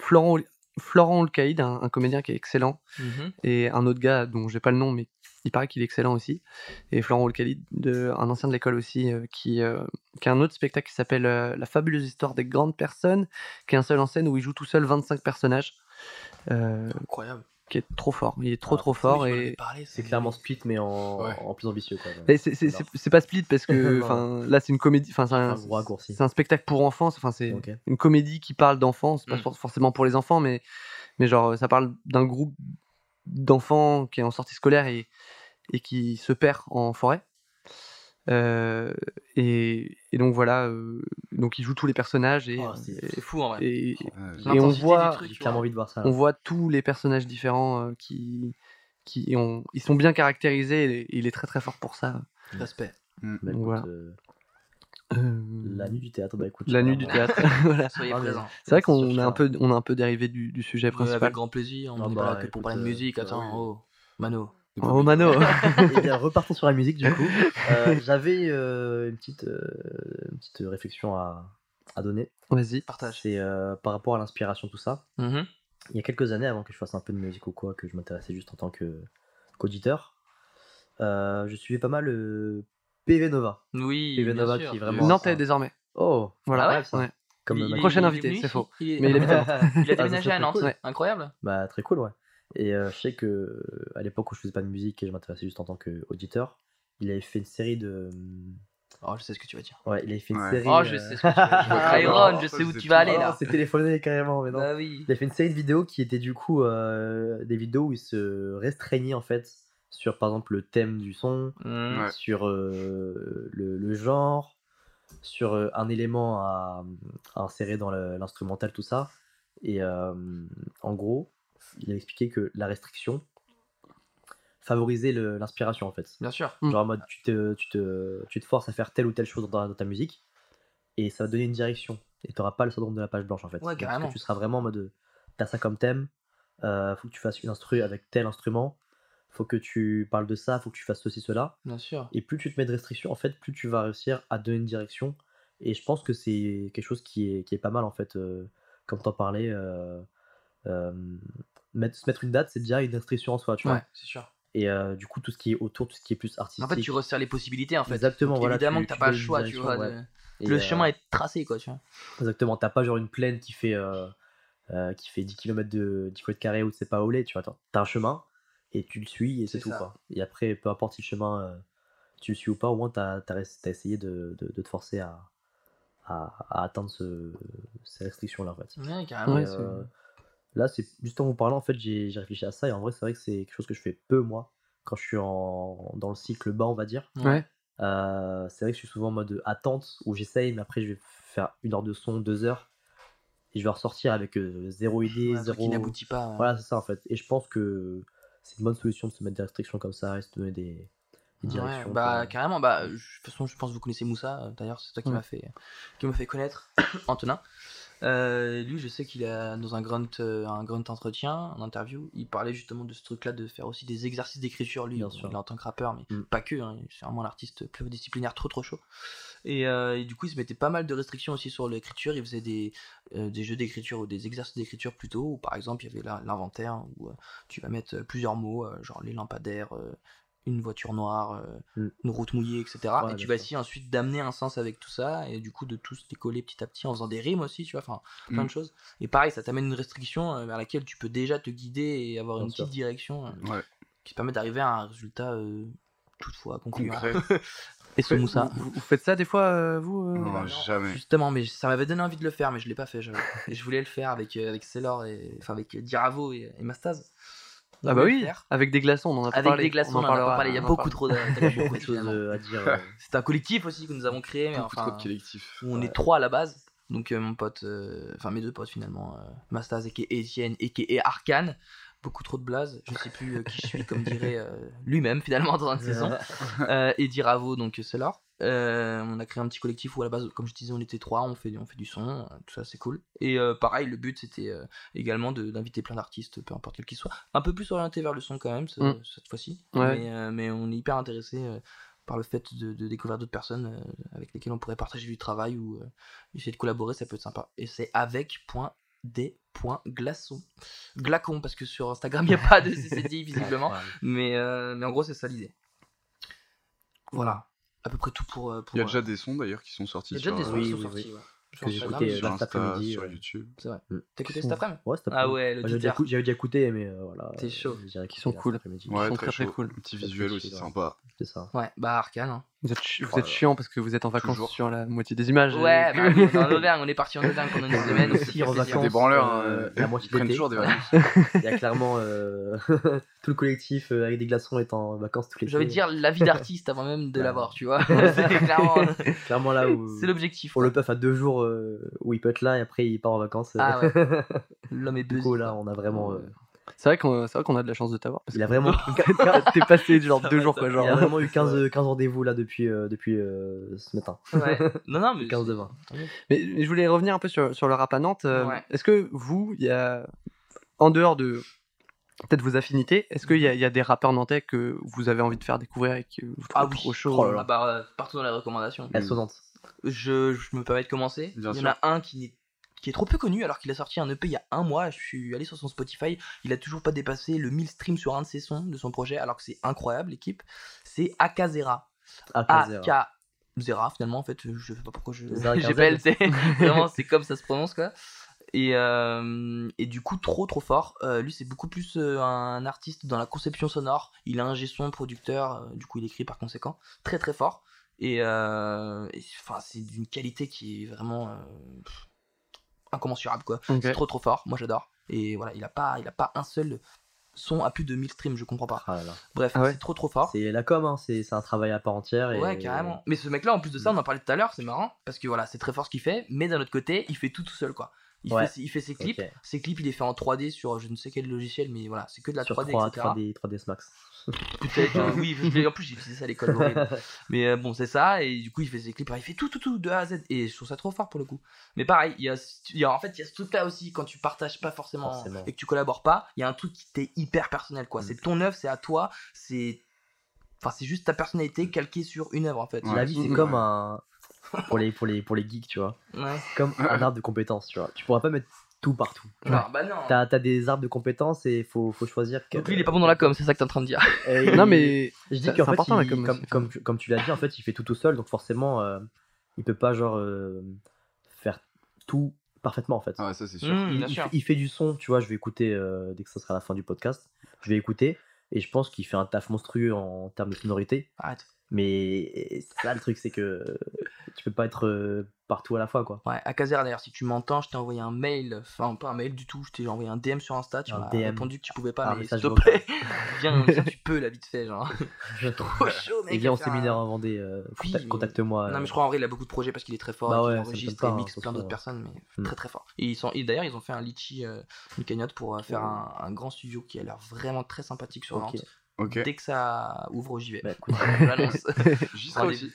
Florent, Florent Olcaïd, un, comédien qui est excellent, mhm. et un autre gars dont j'ai pas le nom, mais il paraît qu'il est excellent aussi. Et Florent Olcaïd, un ancien de l'école aussi, euh, qui, euh, qui a un autre spectacle qui s'appelle euh, La fabuleuse histoire des grandes personnes, qui est un seul en scène où il joue tout seul 25 personnages. Incroyable qui est trop fort. Il est trop ah, trop fort et c'est clairement Split mais en, en plus ambitieux. C'est pas Split parce que (laughs) là c'est une comédie, c'est un, spectacle pour enfants. Enfin c'est une comédie qui parle d'enfants, c'est pas mm. forcément pour les enfants, mais mais genre ça parle d'un groupe d'enfants qui est en sortie scolaire et, et qui se perd en forêt. Euh, et, donc voilà, euh, donc il joue tous les personnages et oh, c'est fou en vrai. Et, on voit, envie de voir ça. On voit tous les personnages différents euh, qui, qui ont, ils sont bien caractérisés et, il est très très fort pour ça. Respect. Mm. Bah, voilà. La nuit du théâtre, bah écoute. La nuit du théâtre, (laughs) voilà. Soyez présents. C'est vrai qu'on a un peu, on a un peu dérivé du, du sujet principal. Avec grand plaisir. On ah bah, que pour parler de musique. Attends, oh, Mano. Oh Mano Et (laughs) bien, repartons sur la musique du coup. (laughs) Euh, j'avais euh, une, petite, euh, une petite réflexion à, à donner. Vas-y, partage. C'est par rapport à l'inspiration, tout ça. Mm-hmm. Il y a quelques années, avant que je fasse un peu de musique ou quoi, que je m'intéressais juste en tant qu'auditeur, je suivais pas mal PV Nova. Oui, PV Nova qui est vraiment. Nantais désormais. Oh, voilà. Ah ouais, Comme il, prochain invité, c'est faux. Il Mais il, il (laughs) a ah, déménagé à Nantes. Incroyable. Bah, très cool, ouais. Et euh, je sais que à l'époque où je faisais pas de musique et je m'intéressais juste en tant qu'auditeur, il avait fait une série de. Oh, je sais ce que tu vas dire. Ouais, il avait fait une série. Oh, je sais ce que tu vas (laughs) dire. Iron, je sais où tu vas aller là. C'est téléphoné carrément, mais non. Bah oui. Il a fait une série de vidéos qui étaient du coup euh, des vidéos où il se restreignait en fait sur par exemple le thème du son, mmh. sur euh, le, le, genre, sur un élément à, à insérer dans l'instrumental, tout ça. Et en gros, il a expliqué que la restriction favorisait l'inspiration en fait. Bien sûr. Genre en mode tu te, tu, te, tu te forces à faire telle ou telle chose dans, ta musique et ça va donner une direction. Et tu n'auras pas le syndrome de la page blanche en fait. Ouais, carrément. tu seras vraiment en mode t'as ça comme thème, euh, faut que tu fasses une instru avec tel instrument, faut que tu parles de ça, faut que tu fasses ceci, cela. Bien sûr. Et plus tu te mets de restrictions, en fait, plus tu vas réussir à donner une direction. Et je pense que c'est quelque chose qui est, qui est pas mal en fait, euh, comme t'en parlais. Euh, euh mettre, se mettre une date, c'est déjà une restriction en soi, tu vois. c'est sûr. Et du coup, tout ce qui est autour, tout ce qui est plus artistique. En fait, tu resserres les possibilités, en fait. Exactement, voilà. Évidemment que t'as pas le choix, tu vois. Le chemin est tracé, quoi, tu vois. Exactement, t'as pas genre une plaine qui fait, qui fait 10 km de 10 km carrés ou c'est pas lait, tu vois. T'as un chemin et tu le suis et c'est tout, quoi. Et après, peu importe si le chemin tu le suis ou pas, au moins t'as as, essayé de, de, te forcer à, à, atteindre ce, ces restrictions-là, en fait. Ouais, carrément. Là, c'est juste en vous parlant, en fait, j'ai réfléchi à ça et en vrai, c'est vrai que c'est quelque chose que je fais peu moi quand je suis en, dans le cycle bas, on va dire. Ouais. Euh, c'est vrai que je suis souvent en mode attente où j'essaye, mais après, je vais faire une heure de son, deux heures et je vais ressortir avec euh, zéro idée, zéro. qui n'aboutit pas. Voilà, c'est ça en fait. Et je pense que c'est une bonne solution de se mettre des restrictions comme ça et de se donner des, directions. bah, carrément, bah, de toute façon, je pense que vous connaissez Moussa. D'ailleurs, c'est toi qui m'a fait, qui m'a fait connaître (coughs) Antonin. Euh, lui, je sais qu'il a dans un grand, euh, un grand entretien, un interview, il parlait justement de ce truc-là, de faire aussi des exercices d'écriture, lui, Bien sûr. en tant que rappeur, mais mm. pas que, hein, c'est vraiment l'artiste pluridisciplinaire trop trop chaud. Euh, et, du coup, il se mettait pas mal de restrictions aussi sur l'écriture, il faisait des, des jeux d'écriture ou des exercices d'écriture plutôt, où par exemple, il y avait l'inventaire, où tu vas mettre plusieurs mots, genre les lampadaires, une voiture noire, euh, mm. une route mouillée, etc. et tu vas essayer ensuite d'amener un sens avec tout ça, et du coup de tous décoller petit à petit en faisant des rimes aussi, tu vois, enfin plein de mm. choses. Et pareil, ça t'amène une restriction euh, vers laquelle tu peux déjà te guider et avoir une petite direction euh, qui te permet d'arriver à un résultat toutefois concluant. (laughs) Et ce Moussa. Vous, vous faites ça des fois, euh, vous euh Non, non, jamais. Justement, mais ça m'avait donné envie de le faire, mais je l'ai pas fait. Et je voulais le faire avec euh, avec et enfin avec Diravo et, et Mastaz. On Ah bah oui, avec des glaçons, on en a pas Avec parlé. des glaçons, on en a parlé. Il y a beaucoup trop de choses à dire. C'est un collectif aussi que nous avons créé, mais Beaucoup enfin, trop de collectifs. où on Ouais. est trois à la base. Donc euh, mon pote, euh, enfin mes deux potes finalement, euh, Mastaz et Etienne et et Arcane. Beaucoup trop de blazes, je sais plus euh, qui je suis comme dirait euh, (laughs) lui-même finalement dans une saison. (laughs) Euh, et Diravo, donc c'est là. Euh, on a créé un petit collectif où à la base, comme je disais, on était trois, on fait, on fait du son, euh, tout ça c'est cool. Et euh, pareil, le but c'était euh, également d'inviter plein d'artistes, peu importe quel qu'ils soient. Un peu plus orienté vers le son quand même, ce- Mm. cette fois-ci. Ouais. Mais, euh, mais on est hyper intéressé euh, par le fait de, de découvrir d'autres personnes euh, avec lesquelles on pourrait partager du travail ou euh, essayer de collaborer, ça peut être sympa. Et c'est avec glaçons. Glacon, parce que sur Instagram il n'y a pas de CCD visiblement. Mais, euh, mais en gros, c'est ça l'idée. Voilà. À peu près tout pour. euh, pour Il y a euh, déjà des sons d'ailleurs qui sont sortis il y a déjà des sons qui sont sortis. ouais. Que j'ai Instagram, écouté, cet Insta, après-midi, sur ouais. YouTube. C'est vrai. Mm. T'as écouté cet après-midi? Ouais, c'était Ah cool. ouais, Bah, J'avais déjà, écouté, mais euh, voilà. T'es chaud. Qui sont cool. cet. Ouais, sont très, très, cool. Un petit visuel aussi sympa. C'est ça. Ouais, bah Arcane. Vous êtes, vous Oh êtes chiant parce que vous êtes en vacances Toujours. sur la moitié des images. Ouais, bah, on est en Auvergne, on est parti en Auvergne pendant une semaine. Aussi en vacances. Des branleurs, euh, hein, la ils moitié de prennent toujours des (laughs) vacances. Il y a clairement euh, (laughs) tout le collectif euh, avec des glaçons est en vacances tous les envie de dire la vie d'artiste avant même de Ouais. l'avoir, tu vois. (laughs) c'est clairement. Clairement là où. C'est l'objectif. Pour quoi. le puff à deux jours euh, où il peut être là et après il part en vacances. euh, Ah ouais. L'homme est du coup là on a vraiment. euh, C'est vrai qu'on c'est vrai qu'on a de la chance de t'avoir. parce il a que vraiment. (laughs) T'es passé (laughs) genre deux jours quoi, Il a vraiment eu 15, 15 (laughs) rendez-vous là depuis, euh, depuis euh, ce matin. Ouais. Non, non, mais. 15 de 20. Mais, mais je voulais revenir un peu sur, sur le rap à Nantes. Euh, Ouais. Est-ce que vous, il y a, en dehors de peut-être vos affinités, est-ce qu'il y, y a des rappeurs nantais que vous avez envie de faire découvrir et que vous Ah trouvez oui. trop chaud Oh là là. Ah bah, euh, partout dans les recommandations. Elles sont Nantes. Je, je me permets de commencer. Bien il y sûr. en a un qui, n'est- qui est trop peu connu alors qu'il a sorti un EP il y a un mois. Je suis allé sur son Spotify. Il a toujours pas dépassé le 1000 streams sur un de ses sons de son projet alors que c'est incroyable l'équipe. C'est Akazera. Kazera. Akazera finalement en fait. Je sais pas pourquoi je j'appelle. C'est- (laughs) (laughs) Vraiment c'est comme ça se prononce quoi. Et, euh, et du coup, trop trop fort. Euh, lui, c'est beaucoup plus euh, un artiste dans la conception sonore. Il a un son, producteur, du coup, il écrit par conséquent. Très très fort. Et, enfin, c'est d'une qualité qui est vraiment pff, incommensurable quoi. C'est trop trop fort. Moi, j'adore. Et voilà, il a pas, il a pas un seul son à plus de 1000 streams, je comprends pas. Ah là là. Bref, Ah ouais. c'est trop trop fort. C'est la com, hein, c'est c'est un travail à part entière. Et... Ouais, carrément. Mais ce mec-là, en plus de ça, on en parlait tout à l'heure, c'est marrant, parce que voilà, c'est très fort ce qu'il fait, mais d'un autre côté, il fait tout tout seul, quoi. Il, Ouais. fait, ses- il fait ses clips, ses clips, il les fait en 3D sur je ne sais quel logiciel, mais voilà, c'est que de la Sur 3D, 3, etc. 3D, 3ds Max. (laughs) Peut-être, euh, oui, en plus j'ai utilisé ça à l'école. horrible. (laughs) mais euh, bon, c'est ça, et du coup, il fait ses clips, il fait tout, tout, tout, de A à Z, et je trouve ça trop fort pour le coup. Mais pareil, il y a, il y a- en fait, il y a ce truc-là aussi, quand tu partages pas forcément, Forcément. et que tu collabores pas, il y a un truc qui t'est hyper personnel, quoi. Mm. C'est ton œuvre, c'est à toi, c'est. Enfin, c'est juste ta personnalité calquée sur une œuvre, en fait. Ouais. La vie, c'est Ouais. comme un. Pour les, pour, les, pour les geeks, tu vois. Ouais. C'est comme un arbre de compétences, tu vois. Tu pourras pas mettre tout partout. Non, bah non. T'as as des arbres de compétences et faut, faut choisir. Donc lui, il est pas bon dans la com, c'est ça que t'es en train de dire. Et (laughs) Non mais Je dis qu'en c'est fait, important, la il- com comme, comme, comme tu l'as dit, en fait, il fait tout tout seul, donc forcément, euh, il peut pas genre euh, faire tout parfaitement en fait. Ah, ça, c'est sûr. Mmh, il, fait, il fait du son, tu vois, je vais écouter euh, dès que ça sera la fin du podcast, je vais écouter et je pense qu'il fait un taf monstrueux en termes de sonorité. Arrête. Mais ça, le truc, c'est que tu peux pas être euh, partout à la fois, quoi. Ouais, à Kazer d'ailleurs, si tu m'entends, je t'ai envoyé un mail, enfin pas un mail du tout, je t'ai envoyé un DM sur Insta, tu m'as répondu que tu pouvais pas, Un mais s'il te plaît, (laughs) viens, viens, tu peux là vite fait, genre. (laughs) Trop chaud, mec. Et viens au faire un- séminaire en Vendée, euh, Oui, mais- contacte-moi. Non euh, mais je crois en vrai il a beaucoup de projets parce qu'il est très fort, Bah ouais, ça enregistre et pas, mixe hein, plein d'autres personnes, mais Mm. très très fort. Et ils sont, d'ailleurs ils ont fait un litchi, euh, une cagnotte pour faire un, un grand studio qui a l'air vraiment très sympathique sur Ok. Nantes. Dès que ça ouvre, j'y vais. Bah, (laughs) écoute, Je l'annonce. J'y serai aussi.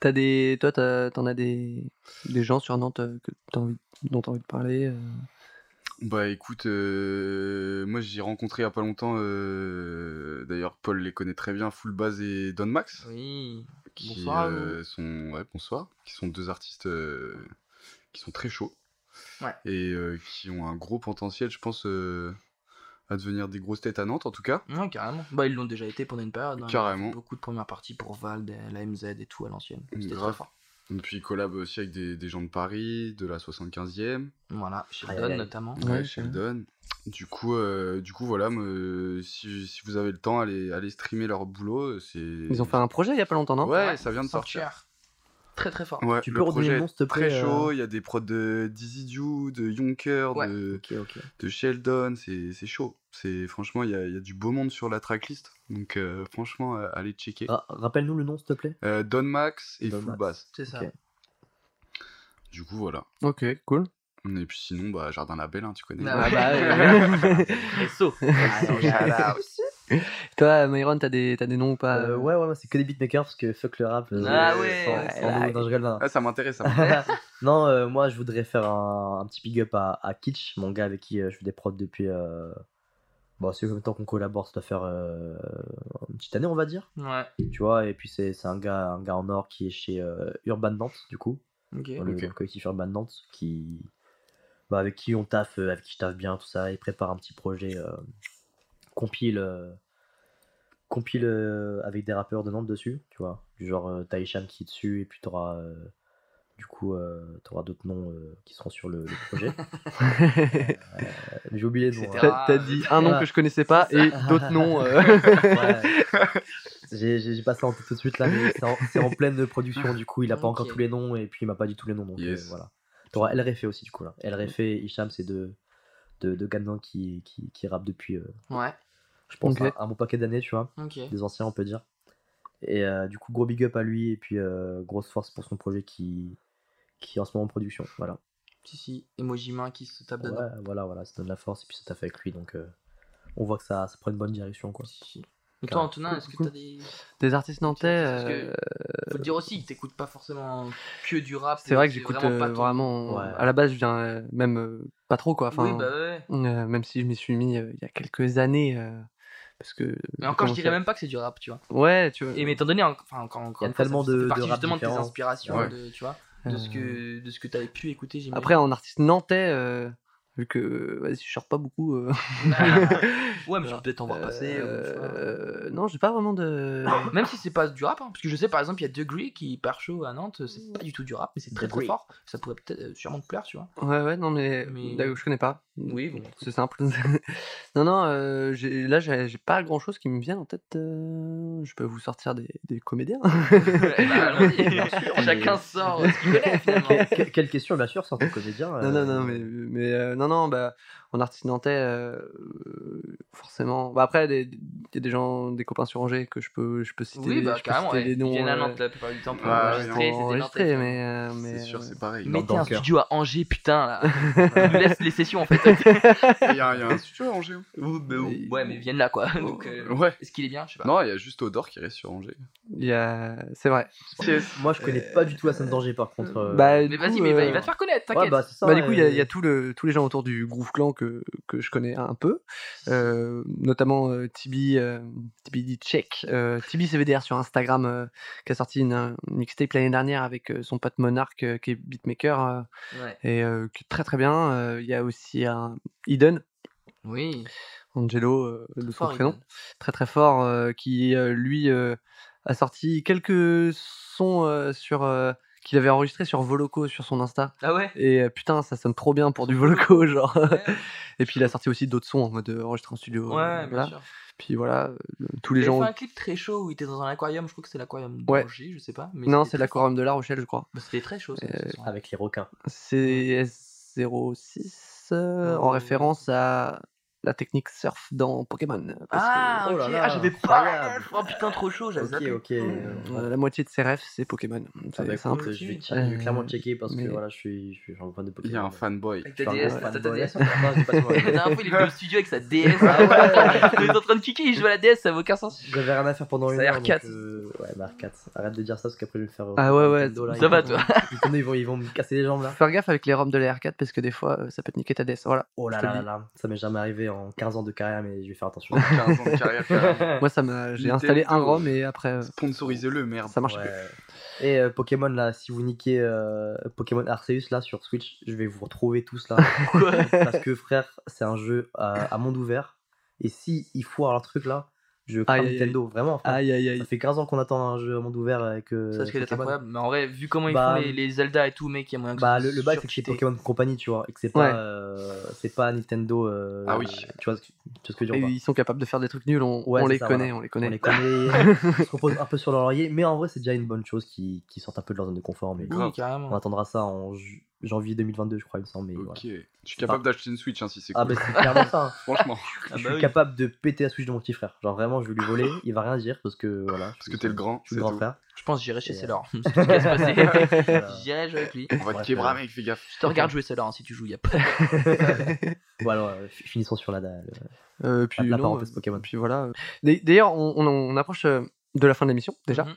T'as des, toi, t'en as des, des gens sur Nantes euh, que t'as envie, dont t'as envie de parler. euh? Bah écoute, euh, moi j'ai rencontré il y a pas longtemps, euh, d'ailleurs Paul les connaît très bien, Full Base et Don Max, Oui. qui Bonsoir euh, sont, ouais, bonsoir, qui sont deux artistes euh, qui sont très chauds Ouais. et euh, qui ont un gros potentiel, je pense, euh, à devenir des grosses têtes à Nantes en tout cas. Ouais, carrément. Bah, ils l'ont déjà été pendant une période. hein. Ils Carrément. Beaucoup de premières parties pour Vald, la MZ et tout à l'ancienne. C'était très fort. Et puis il collab aussi avec des, des gens de Paris, de la 75e. Voilà, Sheldon notamment. Ouais, Ouais, ouais. Sheldon. Du coup, euh, du coup voilà, me- si, si vous avez le temps, allez, allez streamer leur boulot. c'est Ils ont fait un projet il y a pas longtemps, non? Ouais, ça vient de sortir. Très très fort. Ouais, Tu peux redonner le nom, s'il te plaît, Très euh chaud, il y a des prods de Dizzy Dew, de Junker, Ouais. de, Ok, ok. de Sheldon, c'est c'est chaud. C'est Franchement, il y a, il y a du beau monde sur la tracklist. Donc euh, franchement, euh, allez checker. Ra- Rappelle-nous le nom, s'il te plaît. Euh, Don Max et Don Full Max. Bass. C'est ça. Du coup, voilà. Ok, cool. Et puis sinon, bah, Jardin Label, hein, tu connais. (laughs) (laughs) (laughs) Ah Ah bah. SO. Toi, Myron, t'as des, t'as des noms ou pas Euh, ouais, ouais, ouais, c'est que des beatmakers parce que fuck le rap. euh, Ah sans- ouais, sans ouais, nous, non, je rigole, non. Ah, ça (laughs) m'intéresse. non, euh, moi je voudrais faire un, un petit big up à, à Kitsch, mon gars avec qui euh, je fais des prods depuis. Euh... Bon, c'est combien de temps qu'on collabore, ça doit faire euh, une petite année, on va dire. Ouais. Tu vois, et puis c'est c'est un gars, un gars en or qui est chez euh, Urban Nantes, du coup, Ok. le, Ok. dans le collectif Urban Nantes, qui, bah, avec qui on taffe, euh, avec qui je taffe bien, tout ça. Il prépare un petit projet euh, compile, euh, compile euh, avec des rappeurs de Nantes dessus, tu vois. Du genre euh, Taïcham qui est dessus, et puis tu auras du coup euh, t'auras d'autres noms euh, qui seront sur le, le projet. (laughs) Euh, J'ai oublié le nom. Hein. T'as t'as dit un nom que je connaissais pas et d'autres noms. euh. (laughs) Ouais. (laughs) J'ai j'ai- j'ai passé en tête tout de suite là, mais c'est en, pleine production du coup, il a pas encore tous les noms et puis il m'a pas dit tous les noms donc euh, Yes. voilà. T'auras El Refé aussi du coup là. El Refé et Hicham, c'est deux, deux, deux gars de Nantes qui, qui, qui rappent depuis, euh, Ouais. Je pense, Ok. un, un bon paquet d'années, tu vois, Ok. des anciens on peut dire. Et euh, du coup, gros big up à lui et puis euh, grosse force pour son projet qui, qui est en ce moment en production. Voilà. Si, si. Emoji main qui se tape Ouais, dedans. voilà, voilà, ça donne la force et puis ça t'a fait avec lui donc euh, on voit que ça, ça prend une bonne direction quoi. Si, si. Et toi. Antonin, est-ce que t'as des. Des artistes nantais. Parce que- Faut le dire aussi, t'écoutes pas forcément que du rap. C'est vrai que j'écoute vraiment pas ton- vraiment. Ouais. À la base, je viens même euh, pas trop quoi. Enfin, Oui, bah ouais. euh, même si je m'y suis mis euh, il y a quelques années. Euh, parce que. Mais j'ai encore, je dirais même pas que c'est du rap, tu vois. Ouais, tu vois. Et mais étant donné, en- enfin, encore, encore Il y a une fois, tellement de- de partie justement de tes différents. inspirations, Ouais. de, tu vois, de ce Euh, que, de ce que t'avais pu écouter. j'imagine. Après, en artiste nantais, euh, vu que vas-y, je sors pas beaucoup. euh, (laughs) ouais, mais tu peux peut-être en voir passer. vois. euh, non, j'ai pas vraiment de. (coughs) Même si c'est pas du rap, hein, parce que je sais par exemple, il y a Degree qui est hyper chaud à Nantes, c'est pas du tout du rap, mais c'est très très fort. Ça pourrait peut-être euh, sûrement te plaire, tu vois. Ouais, ouais, non, mais, Mais- je connais pas. Oui, bon. C'est simple. (laughs) non, non, euh, là, j'ai pas grand chose qui me vient en tête. euh, Je peux vous sortir des, des comédiens. (laughs) Bah, bien sûr, Chacun sort euh, ce qu'il connaît finalement. Que- que- quelle question, bien sûr, sans ton comédien. Non, non, euh, non, mais, mais euh, non, non, bah, en artiste nantais, euh, euh, forcément. Bah, après, il y a des gens, des copains sur Angers que je peux, je peux citer. Oui, bah je peux carrément, citer ouais. les ils noms. viennent à euh, Nantes la plupart du temps pour Ah, enregistrer, pour c'est mais, euh, mais, C'est sûr, euh, c'est pareil. Mettez un studio à Angers, putain là. (laughs) Laisse les sessions en fait. (laughs) Il y, a il y a un studio à Angers. ouais, mais viennent là quoi. Donc, euh, Ouais. est-ce qu'il est bien? Je sais pas. Non, il y a juste Odor qui reste sur Angers. il y a... C'est vrai. Moi, je connais pas du tout la scène d'Angers par contre. euh, Bah, Mais vas-y, mais il va- euh, il va te faire connaître, ouais, t'inquiète. bah, c'est ça. Bah, du coup, il y a, euh, il y a tout le, tous les gens autour du Groove Clan que, que je connais un peu, euh, notamment euh, Tibi, euh, Tibi check, euh, Tibi CVDR sur Instagram, qui a sorti une, une mixtape l'année dernière avec son pote Monarch, qui est beatmaker, Ouais. et qui est très très bien. Il y a aussi un Eden, Oui. Angelo, de son prénom, très très fort, qui lui a sorti quelques sons sur qu'il avait enregistré sur Voloco sur son Insta. Ah ouais? Et euh, putain, ça sonne trop bien pour du Voloco, (laughs) genre. Ouais, Et puis il a sorti aussi d'autres sons en mode euh, enregistré en studio. ouais euh, bien voilà. sûr. Puis voilà, euh, tous les Il gens. fait un clip très chaud où il était dans un aquarium, je crois que c'est l'aquarium Ouais. d'Angers, je sais pas. Mais Non, c'est l'aquarium de La Rochelle, je crois. Bah, C'était très chaud. ça, Euh. Avec les requins. C'est S06 euh, en référence à la technique surf dans Pokémon. parce que, Ah, Oh ok. là là, ah, j'avais pas. Oh putain, trop chaud, j'avais Ok, zappé. ok. euh, la moitié de ses refs, c'est Pokémon. C'est Ah bah, simple. je vais, Ok. je vais clairement checker parce que mais- voilà, je suis, je suis un fan de Pokémon. Il y a un fanboy. Avec ta DS, t'as ta. (laughs) La dernière fois, il est au studio avec sa (laughs) DS. Ah ouais. Il est en train de kicker, il joue à la DS, ça n'a aucun sens. J'avais rien à faire pendant une heure. R4. donc, euh, Ouais, bah R4. Arrête de dire ça parce qu'après je vais me faire. euh, Ah ouais, ouais, ça ils va, vont- toi. (laughs) Ils vont, ils vont me casser les jambes là. Faut faire gaffe avec les ROM de la R4 parce que des fois, euh, ça peut te niquer ta DS. Voilà. Oh là là là là, ça m'est jamais arrivé en 15 ans de carrière, mais je vais faire attention. 15 ans de carrière, (laughs) carrément. Moi, ça m'a. J'ai installé un ROM et après, euh, Sponsorisez-le, merde. ça marche Ouais. plus. Et euh, Pokémon là, si vous niquez euh, Pokémon Arceus là sur Switch, je vais vous retrouver tous là. (laughs) parce que frère, c'est un jeu à, à monde ouvert. Et si ils foirent leur truc là, Je crains Aïe, aïe, Nintendo, vraiment. frère. Aïe aïe aïe. Ça fait 15 ans qu'on attend un jeu à monde ouvert avec. euh, Ça, ce qui est Pokémon. incroyable. Mais en vrai, vu comment ils Bah, font les, les Zelda et tout, mec, il y a moyen que Bah, le, le bail, c'est que c'est surcheaté. Pokémon Company, tu vois, et que c'est Ouais. pas, euh, c'est pas Nintendo. euh, Ah oui. Tu vois, ce que- tu vois ce que je veux Et dire ils sont capables de faire des trucs nuls, on, Ouais, on c'est les ça, connaît, voilà. on les connaît. On les connaît, (laughs) ils se reposent un peu sur leur laurier, mais en vrai, c'est déjà une bonne chose qui, qui sortent un peu de leur zone de confort. Mais Oui, carrément. on attendra ça en ju- janvier 2022, je crois, il me semble. Mais voilà. Ok. Je suis capable d'acheter une Switch hein, si c'est Ah, cool. bah, c'est clairement ça. hein. (laughs) Franchement. Ah je bah suis oui. capable de péter la Switch de mon petit frère. Genre, vraiment, je vais lui voler, il va rien dire parce que voilà. Parce que t'es le grand. Je suis le grand tout. frère. Je pense que j'irai chez Et, euh, Sailor. (laughs) C'est tout ce qui va se passer. Voilà. J'irai jouer avec lui. On va te euh, mec, fais gaffe. Je te regarde jouer Sailor hein, si tu joues. Y a pas... (laughs) Bon, alors, euh, fi- finissons sur la dalle. Euh, puis, la non, parenthèse euh, Pokémon. puis voilà. D'a- D'ailleurs, on, on- on approche euh, de la fin de l'émission déjà. Mhm.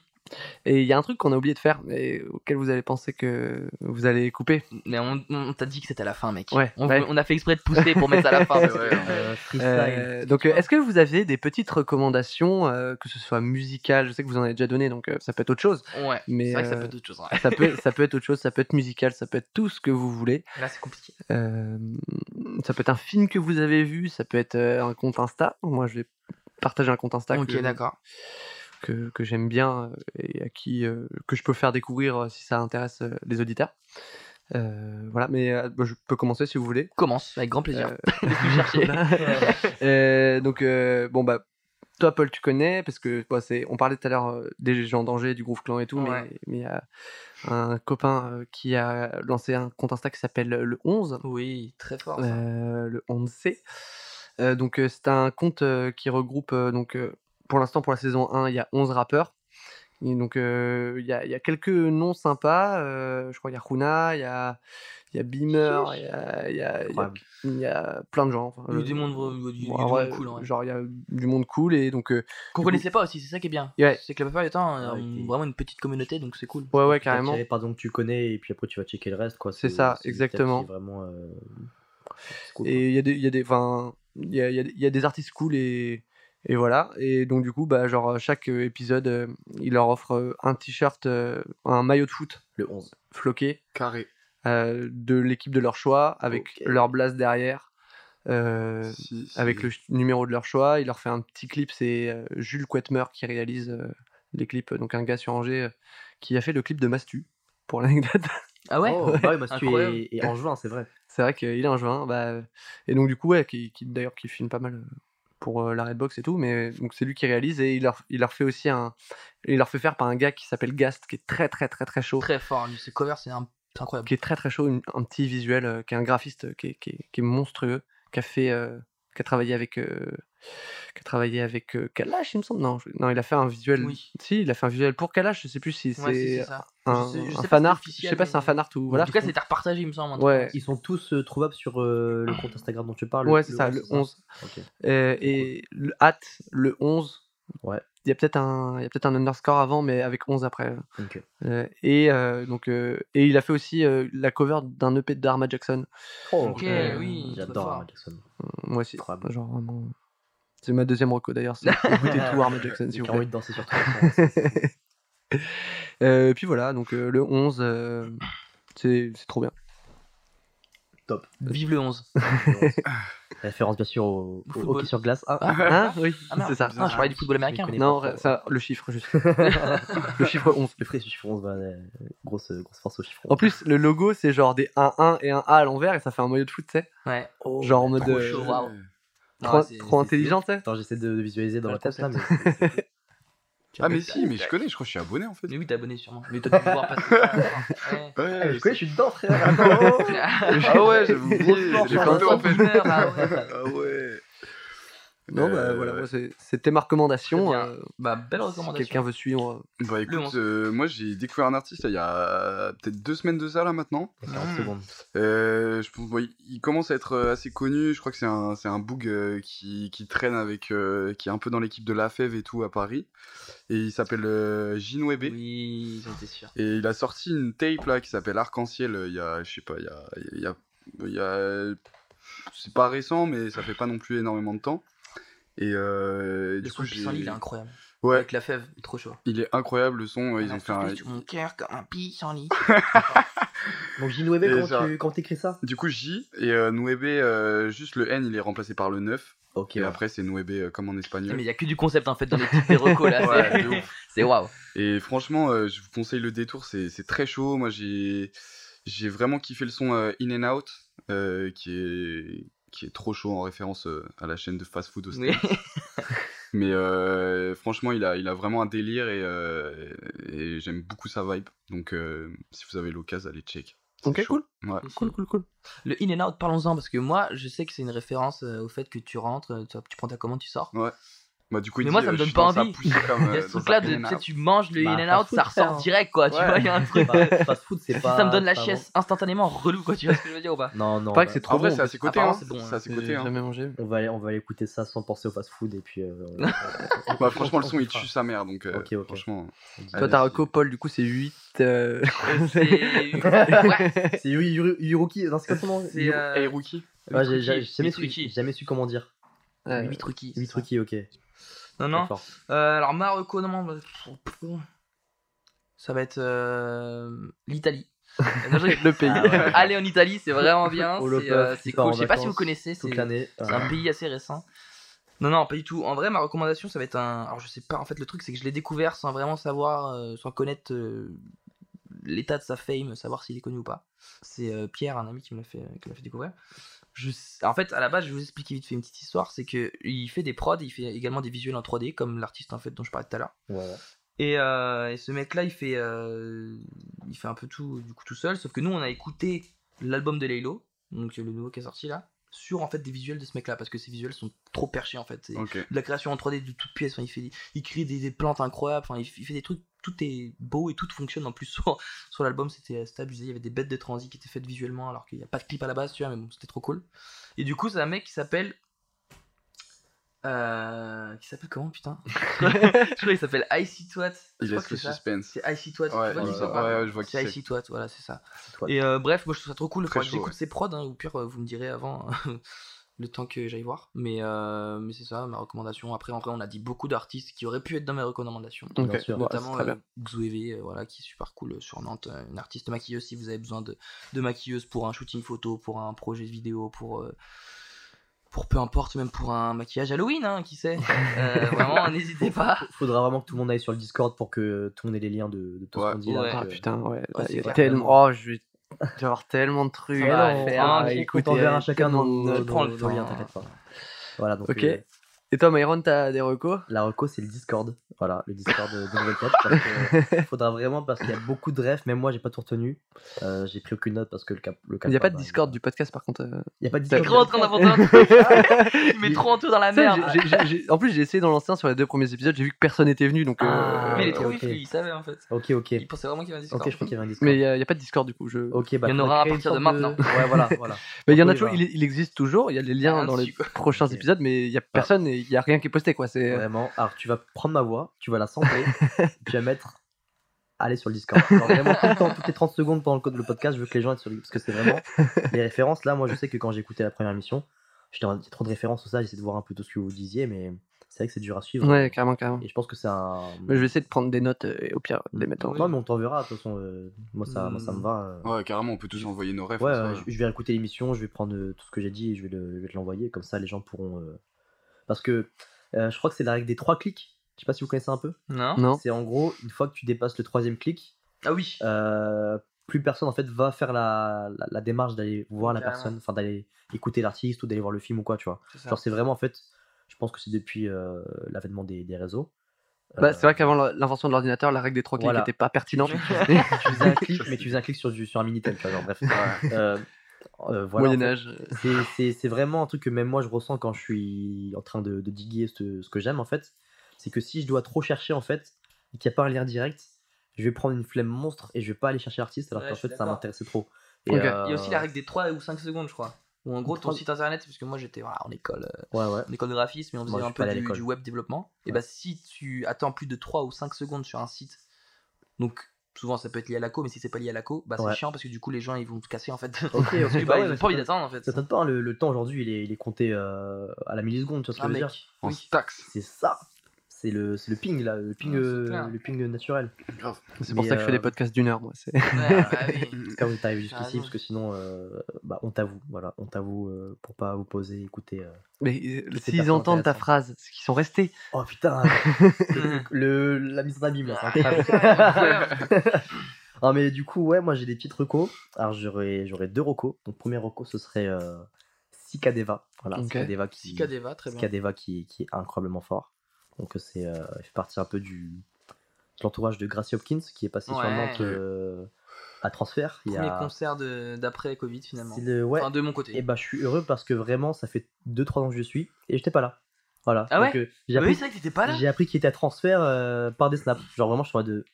Et il y a un truc qu'on a oublié de faire et auquel vous allez penser que vous allez couper. Mais on, on t'a dit que c'était à la fin, mec. Ouais, On, ouais. on a fait exprès de pousser pour mettre ça à la fin. Hein. Euh. Euh, donc, euh, est-ce que vous avez des petites recommandations, euh, que ce soit musicales? Je sais que vous en avez déjà donné, donc euh, ça peut être autre chose. Ouais, Mais c'est vrai que ça peut être autre chose. ça peut, ça peut être autre chose, ça peut être musical, ça peut être tout ce que vous voulez. Là, c'est compliqué. Ça peut être un film que vous avez vu, ça peut être un compte Insta. Moi, je vais partager un compte Insta Ok, que, d'accord. Que, que j'aime bien euh, et à qui euh, que je peux faire découvrir euh, si ça intéresse les auditeurs. Euh, voilà, mais euh, bah, je peux commencer si vous voulez. Commence, avec grand plaisir. Euh, (laughs) (laughs) donc bon bah toi Paul tu connais parce que bah, c'est on parlait tout à l'heure des gens en danger du Groove Clan et tout Ouais. mais mais il y a un copain qui a lancé un compte Insta qui s'appelle le 11 Oui, très fort. ça. le 11C. Euh, donc c'est un compte qui regroupe donc pour l'instant pour la saison 1 il y a 11 rappeurs. Et donc euh, il y, a, il y a quelques noms sympas, euh, je crois qu'il y a Runa, il y a, il y a Beamer, il y a, il y, a, il y, a, Incroyable. il y a plein de gens. enfin, Il y a euh, a eu du bon, monde ouais, cool. ouais. Genre il y a du monde cool et donc euh, Qu'on du connaissait pas aussi, c'est ça qui est bien. Ouais. C'est que la plupart du temps, on a vraiment une petite communauté, donc c'est cool. ouais ouais carrément. attiré par que tu connais et puis après tu vas checker le reste quoi. C'est ça, exactement. Vraiment, euh, cool. Et il y a des, il y a des, enfin, il y a, y a- il y a des artistes cool et, et voilà. Et donc du coup, bah, genre chaque euh, épisode, euh, il leur offre euh, un t-shirt, euh, un maillot de foot le 11. floqué Carré. euh, de l'équipe de leur choix avec Ok. leur blase derrière. euh, Si, si. avec le ch- numéro de leur choix, il leur fait un petit clip, c'est euh, Jules Quetmer qui réalise euh, les clips, donc un gars sur Angers euh, qui a fait le clip de Mastu, pour (laughs) l'anecdote. Ah ouais? Oh, bah oui, Mastu Incroyable. est, est en juin, c'est vrai. C'est vrai qu'il est un juin. Bah, et donc, du coup, ouais, qui, qui- d'ailleurs, qui filme pas mal euh, pour euh, la Redbox et tout. Mais donc, c'est lui qui réalise et il leur, il leur fait aussi un. Il leur fait faire par un gars qui s'appelle Gast, qui est très, très, très, très chaud. Très fort, lui, ses covers, c'est incroyable. Qui est très, très chaud. une- un petit visuel, euh, qui est un graphiste euh, qui est, qui est- qui est monstrueux. Qui a fait. euh, qui a travaillé avec. euh, qui a travaillé avec euh, Kalash, il me semble. Non, je- non, il a fait un visuel. Oui. Si, il a fait un visuel pour Kalash. Je sais plus si c'est Ouais, si, c'est un, Je sais- je sais un pas si fan c'est art. Je sais pas si c'est un fan art ou. Voilà. En tout cas, c'était repartagé, il me semble. Ouais. Ils sont tous euh, trouvables sur euh, le compte Instagram dont tu parles. Ouais, c'est ça, le 11. Ok. Euh, et le hâte, le 11. Ouais. Il y a peut-être un, il y a peut-être un underscore avant, mais avec 11 après. Ok. Euh, et euh, donc, euh, et il a fait aussi euh, la cover d'un EP d'Arma Jackson. Ok, Euh, oui, J'adore. Arma Jackson. Euh, Moi aussi. Incroyable. Genre vraiment. C'est ma deuxième reco d'ailleurs. c'est (laughs) Écoutez tout Arma Jackson, J'ai vous envie de danser sur toi. (laughs) Euh, puis voilà, donc euh, le 11, euh, c'est c'est trop bien. Top. Vive le 11. (laughs) Référence bien sûr au, au hockey sur glace. Ah, Hein Oui, Ah merde, c'est ça. Ah, je parlais du football américain. Non, pas trop. ça, le chiffre, juste. (laughs) le chiffre 11. le frais chiffre 11, bah, euh, grosse, grosse force au chiffre 11. En plus, le logo, c'est genre des 1-1 et un A à l'envers et ça fait un maillot de foot, tu sais. Ouais. Genre en mode. trop euh, chaud. Trop, Ah, trop intelligent, tu sais. Attends, j'essaie de visualiser dans Ouais, la tête là. Ah, mais si, mais je connais, je crois que je suis abonné en fait. Mais oui, t'es abonné sûrement. Mais t'as dû voir passer ça. Ouais. (laughs) Ouais, Ah, je je connais, je suis dedans, frère. (laughs) Ah ouais, J'ai compté en fait. Ah ouais. Non, bah Euh, voilà, moi, c'était ma recommandation. Euh, Bah, belle si recommandation. quelqu'un veut suivre. Bah Le écoute, euh, moi j'ai découvert un artiste il y a peut-être deux semaines de ça là maintenant. 40 secondes. Euh, je pense, bon, il, il commence à être euh, assez connu. Je crois que c'est un, c'est un boog euh, qui, qui traîne avec, euh, qui est un peu dans l'équipe de la FEV et tout à Paris. Et il s'appelle euh, Jinwebe. Oui, j'en étais sûr. Et il a sorti une tape là qui s'appelle Arc-en-Ciel. euh, Il y a, je sais pas, il y a, il y a, il y a- c'est pas récent, mais ça fait pas non plus énormément de temps. Et euh, Le du son coup, pissenlit, il est incroyable. ouais, Avec la fève, il est trop chaud. il est incroyable le son. Ils ont fait un, mon cœur comme un pissenlit. (laughs) Donc, Et comment ça- tu comment t'écris ça? Du coup, J et euh, Nuebe, euh, juste le N, il est remplacé par le 9. Ok, Et ouais. après, c'est Nuebe euh, comme en Mais espagnol. il y a que du concept en fait dans les des recos là. (laughs) Ouais, (laughs) c'est- waouh. Et franchement, euh, je vous conseille le détour, c'est c'est très chaud. Moi, j'ai j'ai vraiment kiffé le son euh, In and Out, euh, qui, est, qui est trop chaud en référence euh, à la chaîne de fast food au Oui. (laughs) Mais euh, franchement, il a, il a vraiment un délire et, euh, et j'aime beaucoup sa vibe. Donc, euh, si vous avez l'occasion, allez check. C'est Ok. Ouais. Cool, cool, cool. Le in and out, parlons-en parce que moi, je sais que c'est une référence euh, au fait que tu rentres, tu, tu prends ta commande, tu sors. Bah, du coup, il Mais dit, moi, ça euh, me donne pas envie. comme, (laughs) Il y a euh, ce truc-là de tu manges le Bah, in and out, ça ressort frère. direct quoi. Tu vois, il y a un truc. Bah, fast food, c'est (laughs) pas. ça me donne la pas chiasse instantanément relou quoi. Tu vois ce que je veux dire ou pas? Bon. Non, non. Pareil bah, que c'est trop En vrai, bon. c'est à ses côtés. Hein. c'est bon, C'est à ses côtés. hein. jamais mangé. On va, aller, on va aller écouter ça sans penser au fast food et puis. euh, (laughs) Bah, franchement, le son, il tue sa mère. Donc, euh, Ok, ok. franchement. Toi, ta reco, Paul, du coup, c'est 8. euh, C'est. C'est Yuruki, non, c'est quoi son nom C'est. Yuru- Hey, Rookie Ouais, j'ai j'ai- Mitruki, j'ai jamais, su, Mitruki. j'ai jamais su comment dire. Euh, Mitruki, c'est ça. Mitruki, ok. Non, non. Euh, alors, ma reco, non, bah, ça va être euh, l'Italie. (laughs) Le pays. Ah ouais. Allez en Italie, c'est vraiment bien. (laughs) C'est euh, cool. Je sais pas si vous connaissez. C'est un pays assez récent. Non, non, pas du tout. En vrai, ma recommandation, ça va être un. Alors, je sais pas. En fait, le truc, c'est que je l'ai découvert sans vraiment savoir, euh, sans connaître euh, l'état de sa fame, savoir s'il est connu ou pas. C'est euh, Pierre, un ami, qui me l'a fait, qui fait découvrir. Je... En fait, à la base, je vais vous expliquer vite fait une petite histoire. C'est que il fait des prods, il fait également des visuels en 3D, comme l'artiste en fait dont je parlais tout à l'heure. Et, euh, et ce mec-là, il fait, euh, il fait un peu tout, du coup, tout seul. Sauf que nous, on a écouté l'album de Laylo, donc le nouveau qui est sorti là, sur en fait des visuels de ce mec-là, parce que ces visuels sont trop perchés en fait. C'est Ok. de la création en 3D de toutes pièces. Enfin, il fait, il crée des, des plantes incroyables. Enfin, il, il fait des trucs. Tout est beau et tout fonctionne en plus (laughs) sur, sur l'album. C'était abusé. Il y avait des bêtes de transi qui étaient faites visuellement, alors qu'il n'y a pas de clip à la base, tu vois. Mais bon, c'était trop cool. Et du coup, c'est un mec qui s'appelle. Euh, qui s'appelle comment putain (laughs) Je crois qu'il s'appelle Icy Twat. Il laisse le suspense. C'est Icy Twat. Ouais, tu vois je vois qui C'est c'est. Icy Twat, voilà, c'est ça. Et euh, bref, moi je trouve ça trop cool. Il Très faudra que j'écoute ouais. ses prods, hein, ou pire, euh, vous me direz avant (laughs) le temps que j'aille voir. Mais, euh, mais c'est ça, ma recommandation. Après, en vrai, on a dit beaucoup d'artistes qui auraient pu être dans mes recommandations. Sûr. Notamment euh, euh, voilà, qui est super cool euh, sur Nantes. euh, Une artiste maquilleuse si vous avez besoin de, de maquilleuse pour un shooting photo, pour un projet vidéo, pour. Pour peu importe, même pour un maquillage Halloween, hein, qui sait. Euh, (laughs) vraiment, n'hésitez pas. Faudra vraiment que tout le monde aille sur le Discord pour que tout le monde ait les liens de, de tout Ouais. ce qu'on dit. Ouais. Ah putain, ouais. Oh, il y a tellement. Oh, je vais. (laughs) Avoir tellement de trucs Ça va, à on faire. à on à chacun nos, nos, nos liens, t'inquiète pas. Voilà, donc Ok. euh, Et toi, Myron, t'as des recos? La reco c'est le Discord. Voilà, le Discord de, Nouvelle Tête. (laughs) Parce que faudra vraiment, parce qu'il y a beaucoup de refs, même moi j'ai pas tout retenu. Euh, j'ai pris aucune note parce que le cap. Le Il n'y a pas de bah, Discord du podcast par contre. euh. Il y a pas de Discord. trop en train d'inventer un (laughs) truc. Il met trop en tout dans la Ça, merde. j'ai- j'ai- j'ai- En plus, j'ai essayé dans l'ancien sur les deux premiers épisodes, j'ai vu que personne n'était venu donc. euh, Ah, Mais il est trop ok. vif, lui, il savait en fait. Ok, ok. Il pensait vraiment qu'il y avait un Discord. Ok, je crois qu'il y avait un Discord. Mais il n'y a, pas de Discord du coup. Je... Ok, bah, Il y en faudrait aura à créer une partir de sorte maintenant. Ouais, voilà, voilà. Mais il y en a toujours, il, il existe toujours, il y a les liens dans les dessus, prochains Ok. épisodes, mais il y a personne et il y a rien qui est posté quoi. C'est Vraiment. Alors, tu vas prendre ma voix, tu vas la sampler, (laughs) tu vas mettre. Allez sur le Discord. Alors, vraiment, tout le temps, toutes les 30 secondes pendant le code- le podcast, je veux que les gens aient sur le Parce que c'est vraiment. (laughs) Les références, là, moi, je sais que quand j'ai écouté la première émission, j'étais en- il y a trop de références, tout ça, j'essaie de voir un peu tout ce que vous disiez, mais c'est vrai que c'est dur à suivre. ouais, carrément, carrément. Et je pense que c'est un. Mais je vais essayer de prendre des notes euh, et au pire de les mettre en. Non, mais on t'enverra, de toute façon. euh, moi, ça, moi, ça me va. euh. Ouais, carrément, on peut tous envoyer nos rêves. Ouais, je, je vais écouter l'émission, je vais prendre euh, tout ce que j'ai dit et je vais, le- je vais te l'envoyer, comme ça les gens pourront. Parce que euh, je crois que c'est la règle des trois clics. Je sais pas si vous connaissez un peu. Non Non C'est en gros, une fois que tu dépasses le troisième clic, Ah oui. euh, plus personne en fait va faire la, la, la démarche d'aller voir la personne, enfin d'aller écouter l'artiste ou d'aller voir le film ou quoi, tu vois. Genre c'est vraiment en fait, je pense que c'est depuis euh, l'avènement des, des réseaux. Bah, Euh, c'est vrai qu'avant l'invention de l'ordinateur, la règle des trois clics Voilà. n'était pas pertinente. (laughs) tu faisais un clic, mais (laughs) tu faisais un clic sur, du, sur un Minitel, genre, bref. Euh, euh, voilà, Moyen fait. Âge. C'est- vraiment un truc que même moi je ressens quand je suis en train de, de diguer ce, ce que j'aime en fait. C'est que si je dois trop chercher en fait, et qu'il n'y a pas un lien direct, je vais prendre une flemme monstre et je vais pas aller chercher l'artiste alors Ouais, qu'en fait ça m'intéressait trop. Et, euh, Il y a aussi la règle des 3 ou 5 secondes, je crois. Ou en gros, ton site internet, parce que moi j'étais voilà, en école, euh, Ouais, ouais. en école de graphisme et on Moi, faisait je un peu du, l'école. du web développement. Et bah, si tu attends plus de 3 ou 5 secondes sur un site, donc souvent ça peut être lié à la co, mais si c'est pas lié à la co, bah c'est Ouais. chiant parce que du coup les gens ils vont se casser en fait. Ok, Parce que, ok. bah, (laughs) ils ont pas envie d'attendre en fait. Ça t'étonne pas, hein, le, le temps aujourd'hui il est, il est compté euh, à la milliseconde, tu vois ce que Ah je veux mec, dire? En oui. C'est ça. C'est le, c'est le ping là, le ping, euh, le ping naturel. C'est pour Mais, ça que je fais des euh, podcasts d'une heure, moi. c'est- Ouais, (laughs) bah (laughs) T'as jusqu'ici, parce que sinon, euh, bah, on t'avoue, voilà, on t'avoue euh, pour pas vous poser, écouter. euh. Mais s'ils entendent ta phrase, c'est qu'ils sont restés. Oh putain, (laughs) le, la mise en abîme c'est Ah, incroyable. Ah mais du coup ouais moi j'ai des petites recos. Alors j'aurais deux recos. Donc premier reco ce serait euh, Cicadeva. Voilà Ok. Cicadeva qui Cicadeva, très bien. Cicadeva qui, qui est incroyablement fort. Donc c'est euh, il fait partie un peu du de l'entourage de Gracie Hopkins qui est passé sur Ouais. Nantes euh, à transfert. Il y a concert de- d'après Covid finalement. le ouais. Enfin, de mon côté. Et bah je suis heureux parce que vraiment ça fait 2-3 ans que je suis et j'étais pas là. Voilà. Ah Donc, ouais euh, j'ai Ah oui, appris, c'est vrai que t'étais pas là j'ai appris qu'il était à transfert euh, par des snaps. Genre vraiment je suis en mode de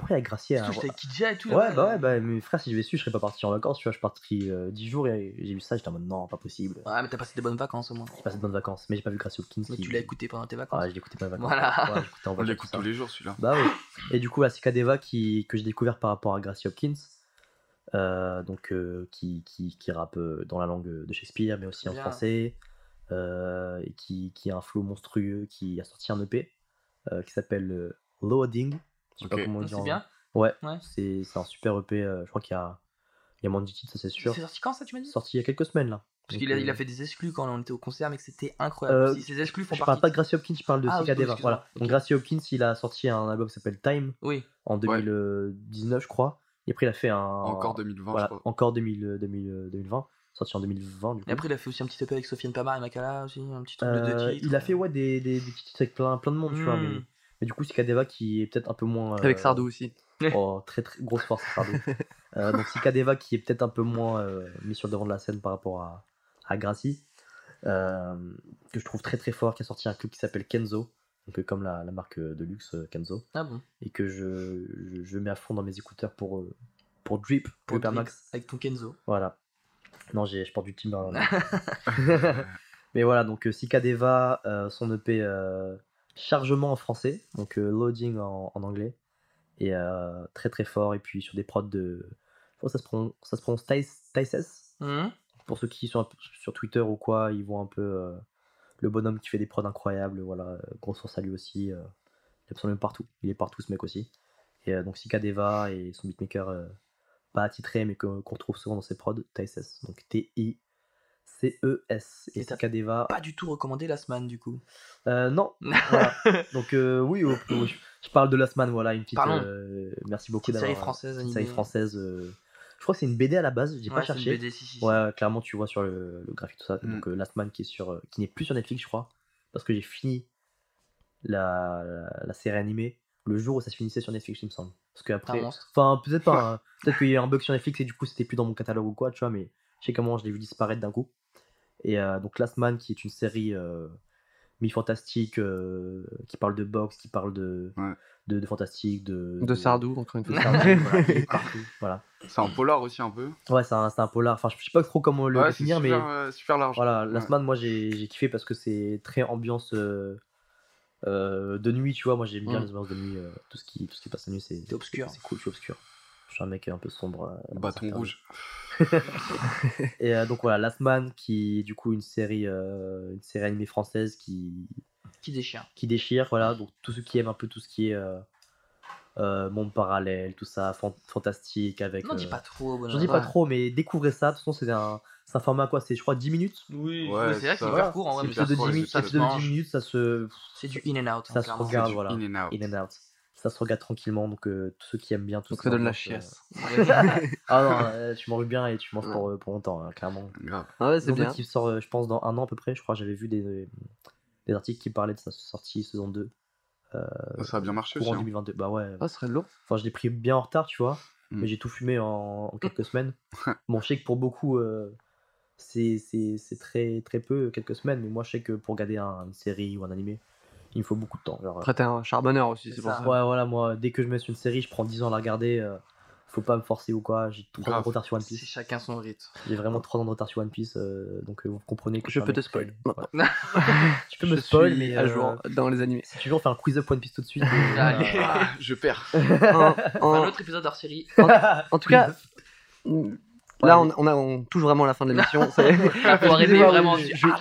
pourquoi il y a Gracie à J'étais Kidja et tout. Ouais, là-bas. bah ouais, bah mes frères, si je vais su, je serais pas parti en vacances, tu vois, je suis parti euh, 10 jours et j'ai vu ça, j'étais en mode non, pas possible. Ouais, mais t'as passé des bonnes vacances au moins. J'ai passé de bonnes vacances, mais j'ai pas vu Gracie Hopkins. Mais qui- tu l'as écouté pendant tes vacances. Ah, je l'écoutais pas les vacances. Voilà. Ouais, en On l'écoute tous les jours celui-là. Bah oui. Et du coup, la Cicadeva qui, que j'ai découvert par rapport à Gracie Hopkins, euh, donc euh, qui, qui, qui rappe euh, dans la langue de Shakespeare, mais aussi en Bien. français, euh, et qui, qui a un flow monstrueux, qui a sorti un EP euh, qui s'appelle euh, Loading. Je sais pas Ok. comment on dit C'est en- bien. Ouais, Ouais. c'est c'est un super EP. euh, je crois qu'il y a, il y a moins de 10 titres, ça c'est sûr. C'est sorti quand ça, tu m'as dit? Sorti il y a quelques semaines là. Parce Donc, qu'il a, euh, il a fait des exclus quand on était au concert, mais que c'était incroyable. Euh, Si ces exclus font Je partie. parle pas de Gracie Hopkins, je parle de Ah, Cicadeva. Voilà. Donc Ok. Gracie Hopkins, il a sorti un album qui s'appelle Time Oui. en 2019, je crois. Et après, il a fait un. Encore 2020, Voilà, je crois. encore 2000, 2000, 2020. Sorti en 2020, du coup. Et après, il a fait aussi un petit EP avec Sofiane Pamar et Makala aussi, un petit truc de deux Euh, titres. il a fait ouais, des, des, des petits titres avec plein, plein de monde, tu vois. Hmm. Mais, mais du coup, Cicadeva qui est peut-être un peu moins. euh, Avec Sardou aussi. (laughs) Oh, très, très grosse force, Sardou. (laughs) Euh, donc Cicadeva qui est peut-être un peu moins euh, mis sur le devant de la scène par rapport à, à Gracie. euh, que je trouve très très fort, qui a sorti un club qui s'appelle Kenzo. Donc, euh, comme la, la marque euh, de luxe euh, Kenzo. Ah bon? Et que je, je, je mets à fond dans mes écouteurs pour, euh, pour Drip, Pour. Avec ton Kenzo. Voilà. Non, j'ai, je porte du Timberland. (laughs) Mais voilà, donc euh, Cicadeva, euh, son EP euh, Chargement en français, donc euh, Loading en, en anglais. Et euh, très très fort. Et puis sur des prods de. Je crois que ça se prononce, ça se prononce. Hum Pour ceux qui sont sur Twitter ou quoi, ils voient un peu euh, le bonhomme qui fait des prods incroyables. Voilà, grosse force à lui aussi. il est absolument partout. Il est partout ce mec aussi. Et donc Cicadeva et son beatmaker pas attitré mais que- qu'on retrouve souvent dans ses prods, Thaises. Donc T-I. C-E-S et Cicadeva. Pas du tout recommandé la semaine du coup. Euh, non, (laughs) voilà. Donc euh, oui, oh, oh, je, je parle de Last Man, voilà, une petite. Euh, merci beaucoup d'avoir. série française une série française. euh, je crois que c'est une BD à la base, j'ai Ouais, pas c'est une cherché. BD, si, si. Ouais, clairement, tu vois sur le, le graphique tout ça. Mm. Donc euh, Last Man qui est sur, euh, qui n'est plus sur Netflix, je crois, parce que j'ai fini la, la, la série animée le jour où ça se finissait sur Netflix, il me semble. Parce que après, enfin peut-être pas, hein. (laughs) peut-être qu'il y a eu un bug sur Netflix et du coup c'était plus dans mon catalogue ou quoi, tu vois, mais je sais comment je l'ai vu disparaître d'un coup. Et euh, donc Last Man qui est une série euh, mi-fantastique euh, qui parle de boxe, qui parle de, Ouais. de, de fantastique, de, De Sardou, encore une de fois. Sardou, voilà, (laughs) partout. C'est un polar aussi un peu. Ouais, c'est un, c'est un polar, enfin je sais pas trop comment le Ouais, définir, mais super, euh, super large. voilà, Last Ouais. Man, moi j'ai j'ai kiffé parce que c'est très ambiance euh, euh, de nuit, tu vois. Moi j'aime bien les ambiances de nuit, euh, tout, ce qui, tout ce qui passe la nuit, c'est obscur. C'est cool, je suis obscur. Je suis un mec un peu sombre. euh, Bâton rouge. (laughs) Et euh, donc voilà, Last Man, qui est du coup une série, euh, une série animée française qui, Qui déchire. qui déchire. Voilà, donc tous ceux qui aiment un peu tout ce qui est euh, euh, monde parallèle, tout ça, fan- fantastique avec. Non, dis pas trop. J'en dis pas trop, mais découvrez ça. De toute façon, c'est un, un format quoi C'est je crois 10 minutes. Oui, Ouais, c'est vrai que c'est ça hyper court en vrai. C'est de ça- court, 10 minutes, ça se épisode de mange. 10 minutes, ça se, C'est du in and out. Ça hein, se regarde, voilà. In and out. Ça se regarde tranquillement, donc euh, tous ceux qui aiment bien tout Donc ça donne la euh, chiasse. (laughs) ah non, (laughs) euh, tu manges bien et tu manges pour, euh, pour longtemps, hein, clairement. Ah ouais, c'est Donc, bien. qui sort, euh, je pense, dans un an à peu près. Je crois j'avais vu des, des articles qui parlaient de sa sortie saison 2, Ça a bien marché aussi. courant hein. 2022. Bah ouais. Ah, ce serait lourd. Enfin, je l'ai pris bien en retard, tu vois. Mm. Mais j'ai tout fumé en, en (laughs) quelques semaines. Bon, je sais que pour beaucoup, euh, c'est c'est- c'est très, très peu, quelques semaines. Mais moi, je sais que pour regarder un- une série ou un animé, il me faut beaucoup de temps. Genre, Après, t'es un charbonneur aussi, c'est C'est pour ça. ça. Ouais, voilà, moi, dès que je mets sur une série, je prends 10 ans à la regarder. euh, faut pas me forcer ou quoi. J'ai 3 ans de retard sur One C'est Piece. chacun son rythme. J'ai vraiment 3 ans de retard sur One Piece. euh, donc, euh, vous comprenez que Je suis un peux te spoil. (laughs) tu peux me spoil, mais à euh, jour dans les animés. si tu veux, on fait un quiz up One Piece tout de suite. Allez. Ah, je perds. (laughs) en, en- Un autre épisode hors série. en tout cas, Là, on, on, a, on touche vraiment la fin de l'émission. (laughs) (laughs)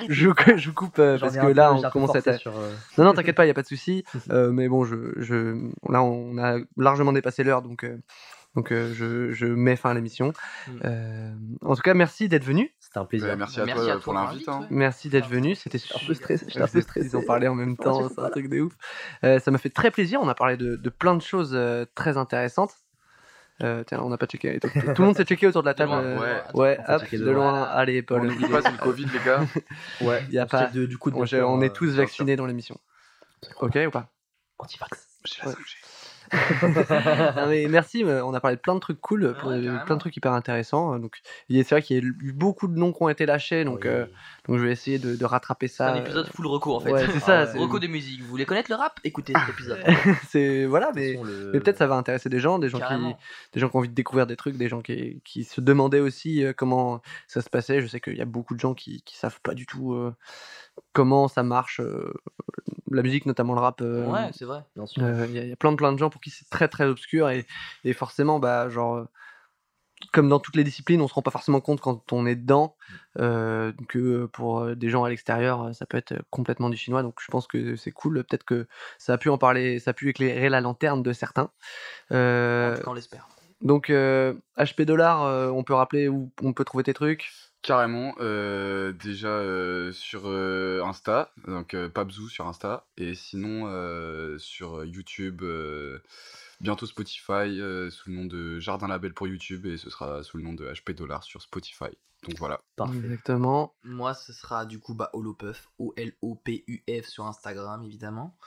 Je, je, je, coupe euh, parce que là, on commence à être. Euh, non, non, t'inquiète (laughs) pas, il y a pas de souci. Euh, mais bon, je, je, là, on a largement dépassé l'heure, donc. Donc je, je, mets fin à l'émission. Mm. en tout cas, merci d'être venu. C'était un plaisir. merci, à toi pour l'invite. Hein. Merci d'être venu. C'était un peu stressé. un peu stressé. Ils ont parlé en même temps. C'est un truc de ouf. ça m'a fait très plaisir. On a parlé de, de plein de choses très intéressantes. Euh, tiens, on n'a pas checké. Tout, le monde s'est checké autour de la table. Euh, ouais, ouais hop, de, loin. Allez, Paul. On n'oublie pas, c'est le Covid, les gars. (laughs) ouais, il y a pas. De, du coup, on, on est tous vaccinés dans l'émission. Ok ou pas? Anti-vax. J'ai (laughs) mais merci, on a parlé de plein de trucs cool, plein de trucs hyper intéressants. Donc, c'est vrai qu'il y a eu beaucoup de noms qui ont été lâchés, donc, euh, donc je vais essayer de, rattraper ça. C'est un épisode full recours en fait. Ouais, c'est ça. recours de musique. Vous voulez connaître le rap? Écoutez cet épisode. (laughs) c'est voilà, mais, mais peut-être ça va intéresser des gens, des gens qui, des gens qui ont envie de découvrir des trucs, des gens qui, qui se demandaient aussi euh, comment ça se passait. Je sais qu'il y a beaucoup de gens qui, qui savent pas du tout. Euh, comment ça marche, euh, la musique, notamment le rap. Euh, ouais, c'est vrai. Il euh, y, a plein de, plein de gens pour qui c'est très très obscur et, et, forcément, bah, genre, comme dans toutes les disciplines, on se rend pas forcément compte quand on est dedans que pour des gens à l'extérieur, ça peut être complètement du chinois. Donc je pense que c'est cool. Peut-être que ça a pu en parler, ça a pu éclairer la lanterne de certains. on l'espère. Donc HP Dollar, on peut rappeler où on peut trouver tes trucs Carrément, euh, déjà euh, sur euh, Insta, donc Pabzou sur Insta, et sinon sur YouTube, bientôt Spotify, sous le nom de Jardin Label pour YouTube, et ce sera sous le nom de HP Dollar sur Spotify. Donc voilà. Exactement. Moi, ce sera du coup bah, Holopuff, O-L-O-P-U-F sur Instagram, évidemment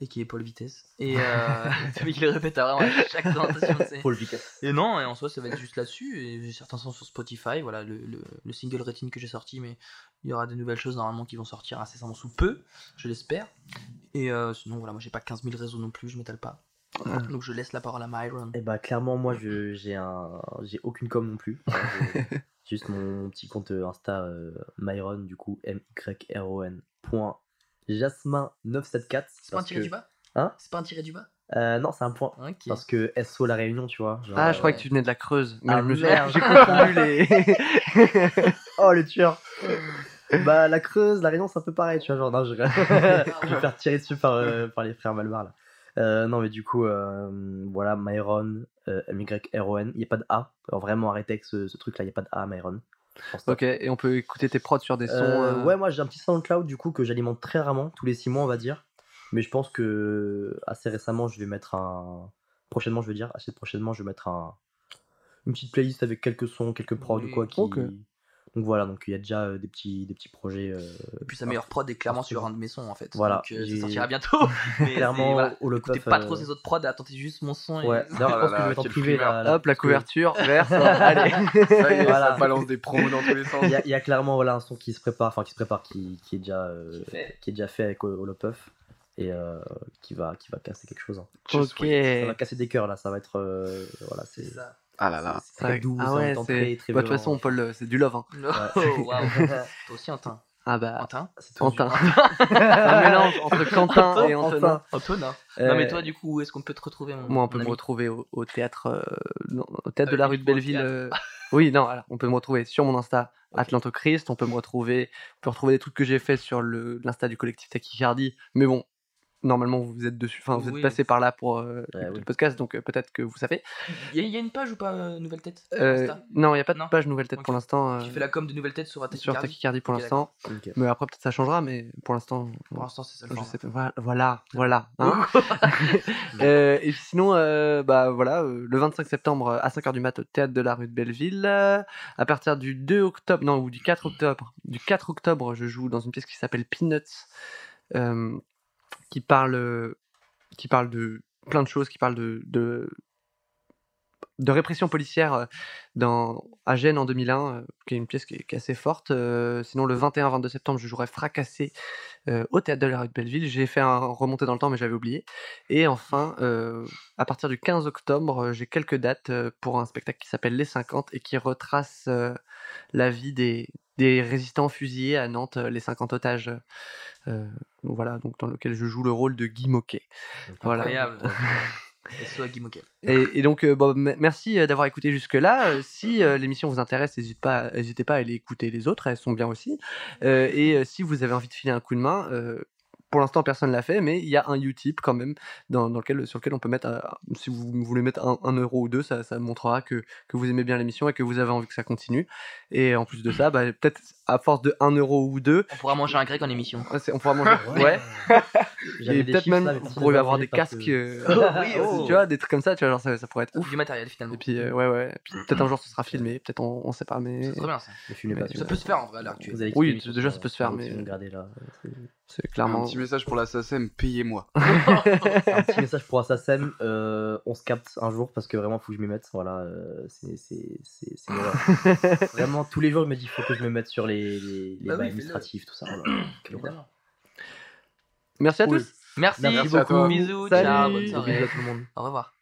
et qui est Paul Vitesse. Et euh, (laughs) (laughs) il le répète à chaque présentation. Paul Vitesse. Et non, et en soi, ça va être juste là-dessus. Et j'ai certains sons sur Spotify. Voilà, le, le, single Rétine que j'ai sorti, mais il y aura de nouvelles choses normalement qui vont sortir incessamment sous peu, je l'espère. Et euh, sinon, voilà, moi j'ai pas 15 000 réseaux non plus, je m'étale pas. Donc je laisse la parole à Myron. Et eh bah clairement moi j'ai un j'ai aucune com non plus. (laughs) juste mon petit compte Insta euh, Myron du coup M Y R O N Jasmin974. C'est pas un tiré du bas Hein C'est pas un tiré du bas euh, non, c'est un point. Parce que SO La Réunion, tu vois. ah, je crois que tu venais de la Creuse. Mais ah, J'ai confondu les. (laughs) oh, le tueur Bah, la Creuse, La Réunion, c'est un peu pareil, tu vois. Genre, non, je, (laughs) je vais faire tirer dessus par, euh, par les frères Malbar, là. Euh, non, mais du coup, euh, voilà, Myron, M-Y-R-O-N. Il n'y a pas de A. Alors, vraiment, arrêtez avec ce, ce truc-là, il n'y a pas de A, Myron. Ok, et on peut écouter tes prods sur des sons. Euh, euh, ouais, moi j'ai un petit SoundCloud du coup que j'alimente très rarement, tous les 6 mois on va dire. Mais je pense que assez récemment je vais mettre un. Prochainement, je veux dire, assez prochainement, je vais mettre un... une petite playlist avec quelques sons, quelques prods ou quoi qui, donc voilà, donc il y a déjà euh, des, petits, des petits projets. Euh, et puis sa meilleure prod est clairement sur un de mes sons en fait. Voilà. Donc euh, ça sortira bientôt. (laughs) mais clairement, voilà, écoutez pas trop ces autres prods, attendez juste mon son. Ouais, (laughs) et... d'ailleurs, je pense que je vais être en privé là. Hop, la couverture, (laughs) vert, allez. Ça y est, voilà. ça balance des promos dans tous les sens. Il y, a clairement voilà, un son qui se prépare, enfin qui se prépare, qui, qui est, déjà, qui, est déjà fait avec Holopuff et qui, va, qui va casser quelque chose. Hein. Ok. Ça va casser des cœurs là, ça va être. voilà, c'est ça. Ah là là. C'est très doux, ah ouais, très, très bah, De toute façon, Paul, c'est du love. Hein. (laughs) Oh, waouh. (laughs) Toi aussi, Antin. Ah bah. Antin C'est Antin. (laughs) c'est un mélange entre Quentin et Antonin. Antonin. Non, mais toi, du coup, où est-ce qu'on peut te retrouver Moi, on peut me retrouver au, théâtre, euh, au théâtre de la rue de Belleville. Euh, oui, non, alors, on peut me retrouver sur mon Insta, Christ. On peut me retrouver, on peut retrouver des trucs que j'ai fait sur l'Insta du collectif Tachycardie. Mais bon, normalement vous êtes dessus, enfin vous êtes passé par là pour euh, le podcast, donc euh, peut-être que vous savez. Il y, a une page ou pas euh, Nouvelle Tête Non, il n'y a pas de page Nouvelle Tête pour l'instant. Tu fais la com de Nouvelle Tête sur Tachycardie Sur pour l'instant. Mais après peut-être ça changera, mais pour l'instant. Pour l'instant c'est ça. Je sais pas. Voilà, voilà. Hein. (laughs) (laughs) et sinon, bah voilà, le 25 septembre à 5h du mat au théâtre de la rue de Belleville. à partir du 2 octobre, non, ou du 4 octobre, du 4 octobre, je joue dans une pièce qui s'appelle Peanuts qui parle, qui parle de plein de choses, qui parle de, de, répression policière dans, à Gênes en 2001, qui est une pièce qui est, assez forte. sinon, le 21-22 septembre, je jouerai Fracassé au théâtre de la rue de Belleville. J'ai fait un remonté dans le temps, mais j'avais oublié. Et enfin, à partir du 15 octobre, j'ai quelques dates pour un spectacle qui s'appelle Les 50 et qui retrace la vie des, des résistants fusillés à Nantes, les 50 otages euh, voilà, donc dans lequel je joue le rôle de Guy Moquet. Voilà. Incroyable. (laughs) Et, et, donc, euh, bon, merci euh, d'avoir écouté jusque-là. Euh, si l'émission vous intéresse, n'hésitez pas, n'hésitez pas à aller écouter les autres, elles sont bien aussi. et si vous avez envie de filer un coup de main, pour l'instant, personne ne l'a fait, mais il y a un Utip quand même dans, dans, lequel, sur lequel on peut mettre, euh, si vous voulez mettre un, euro ou deux, ça, ça montrera que, que, vous aimez bien l'émission et que vous avez envie que ça continue. Et en plus de ça, bah, peut-être à force de 1 euro ou deux. On pourra manger un grec en émission. on pourra manger. (laughs) ouais. et peut-être même, vous pourrez avoir des casques. Euh, (laughs) oui, oh. tu vois, des trucs comme ça, tu vois, genre, ça, ça pourrait être ouf. Du matériel finalement. Et puis, euh, ouais, ouais. peut-être un jour ce sera filmé, peut-être on, on sait pas, mais. C'est très bien ça. ça peut se faire en vrai à l'heure actuelle. Oui, déjà ça peut se faire, mais. C'est clairement. (laughs) Un petit message pour la SACEM, payez-moi. un petit message pour la SACEM, euh, on se capte un jour parce que vraiment, faut que je m'y mette. Voilà, euh, c'est (laughs) Vraiment, tous les jours, je me il faut que je me mette sur les, les, les bah administratifs, tout ça. Voilà. (clears throat) Merci à tous. Merci, Merci beaucoup. Bisous, ciao, bonne soirée. Bisous à tout le monde. Au revoir.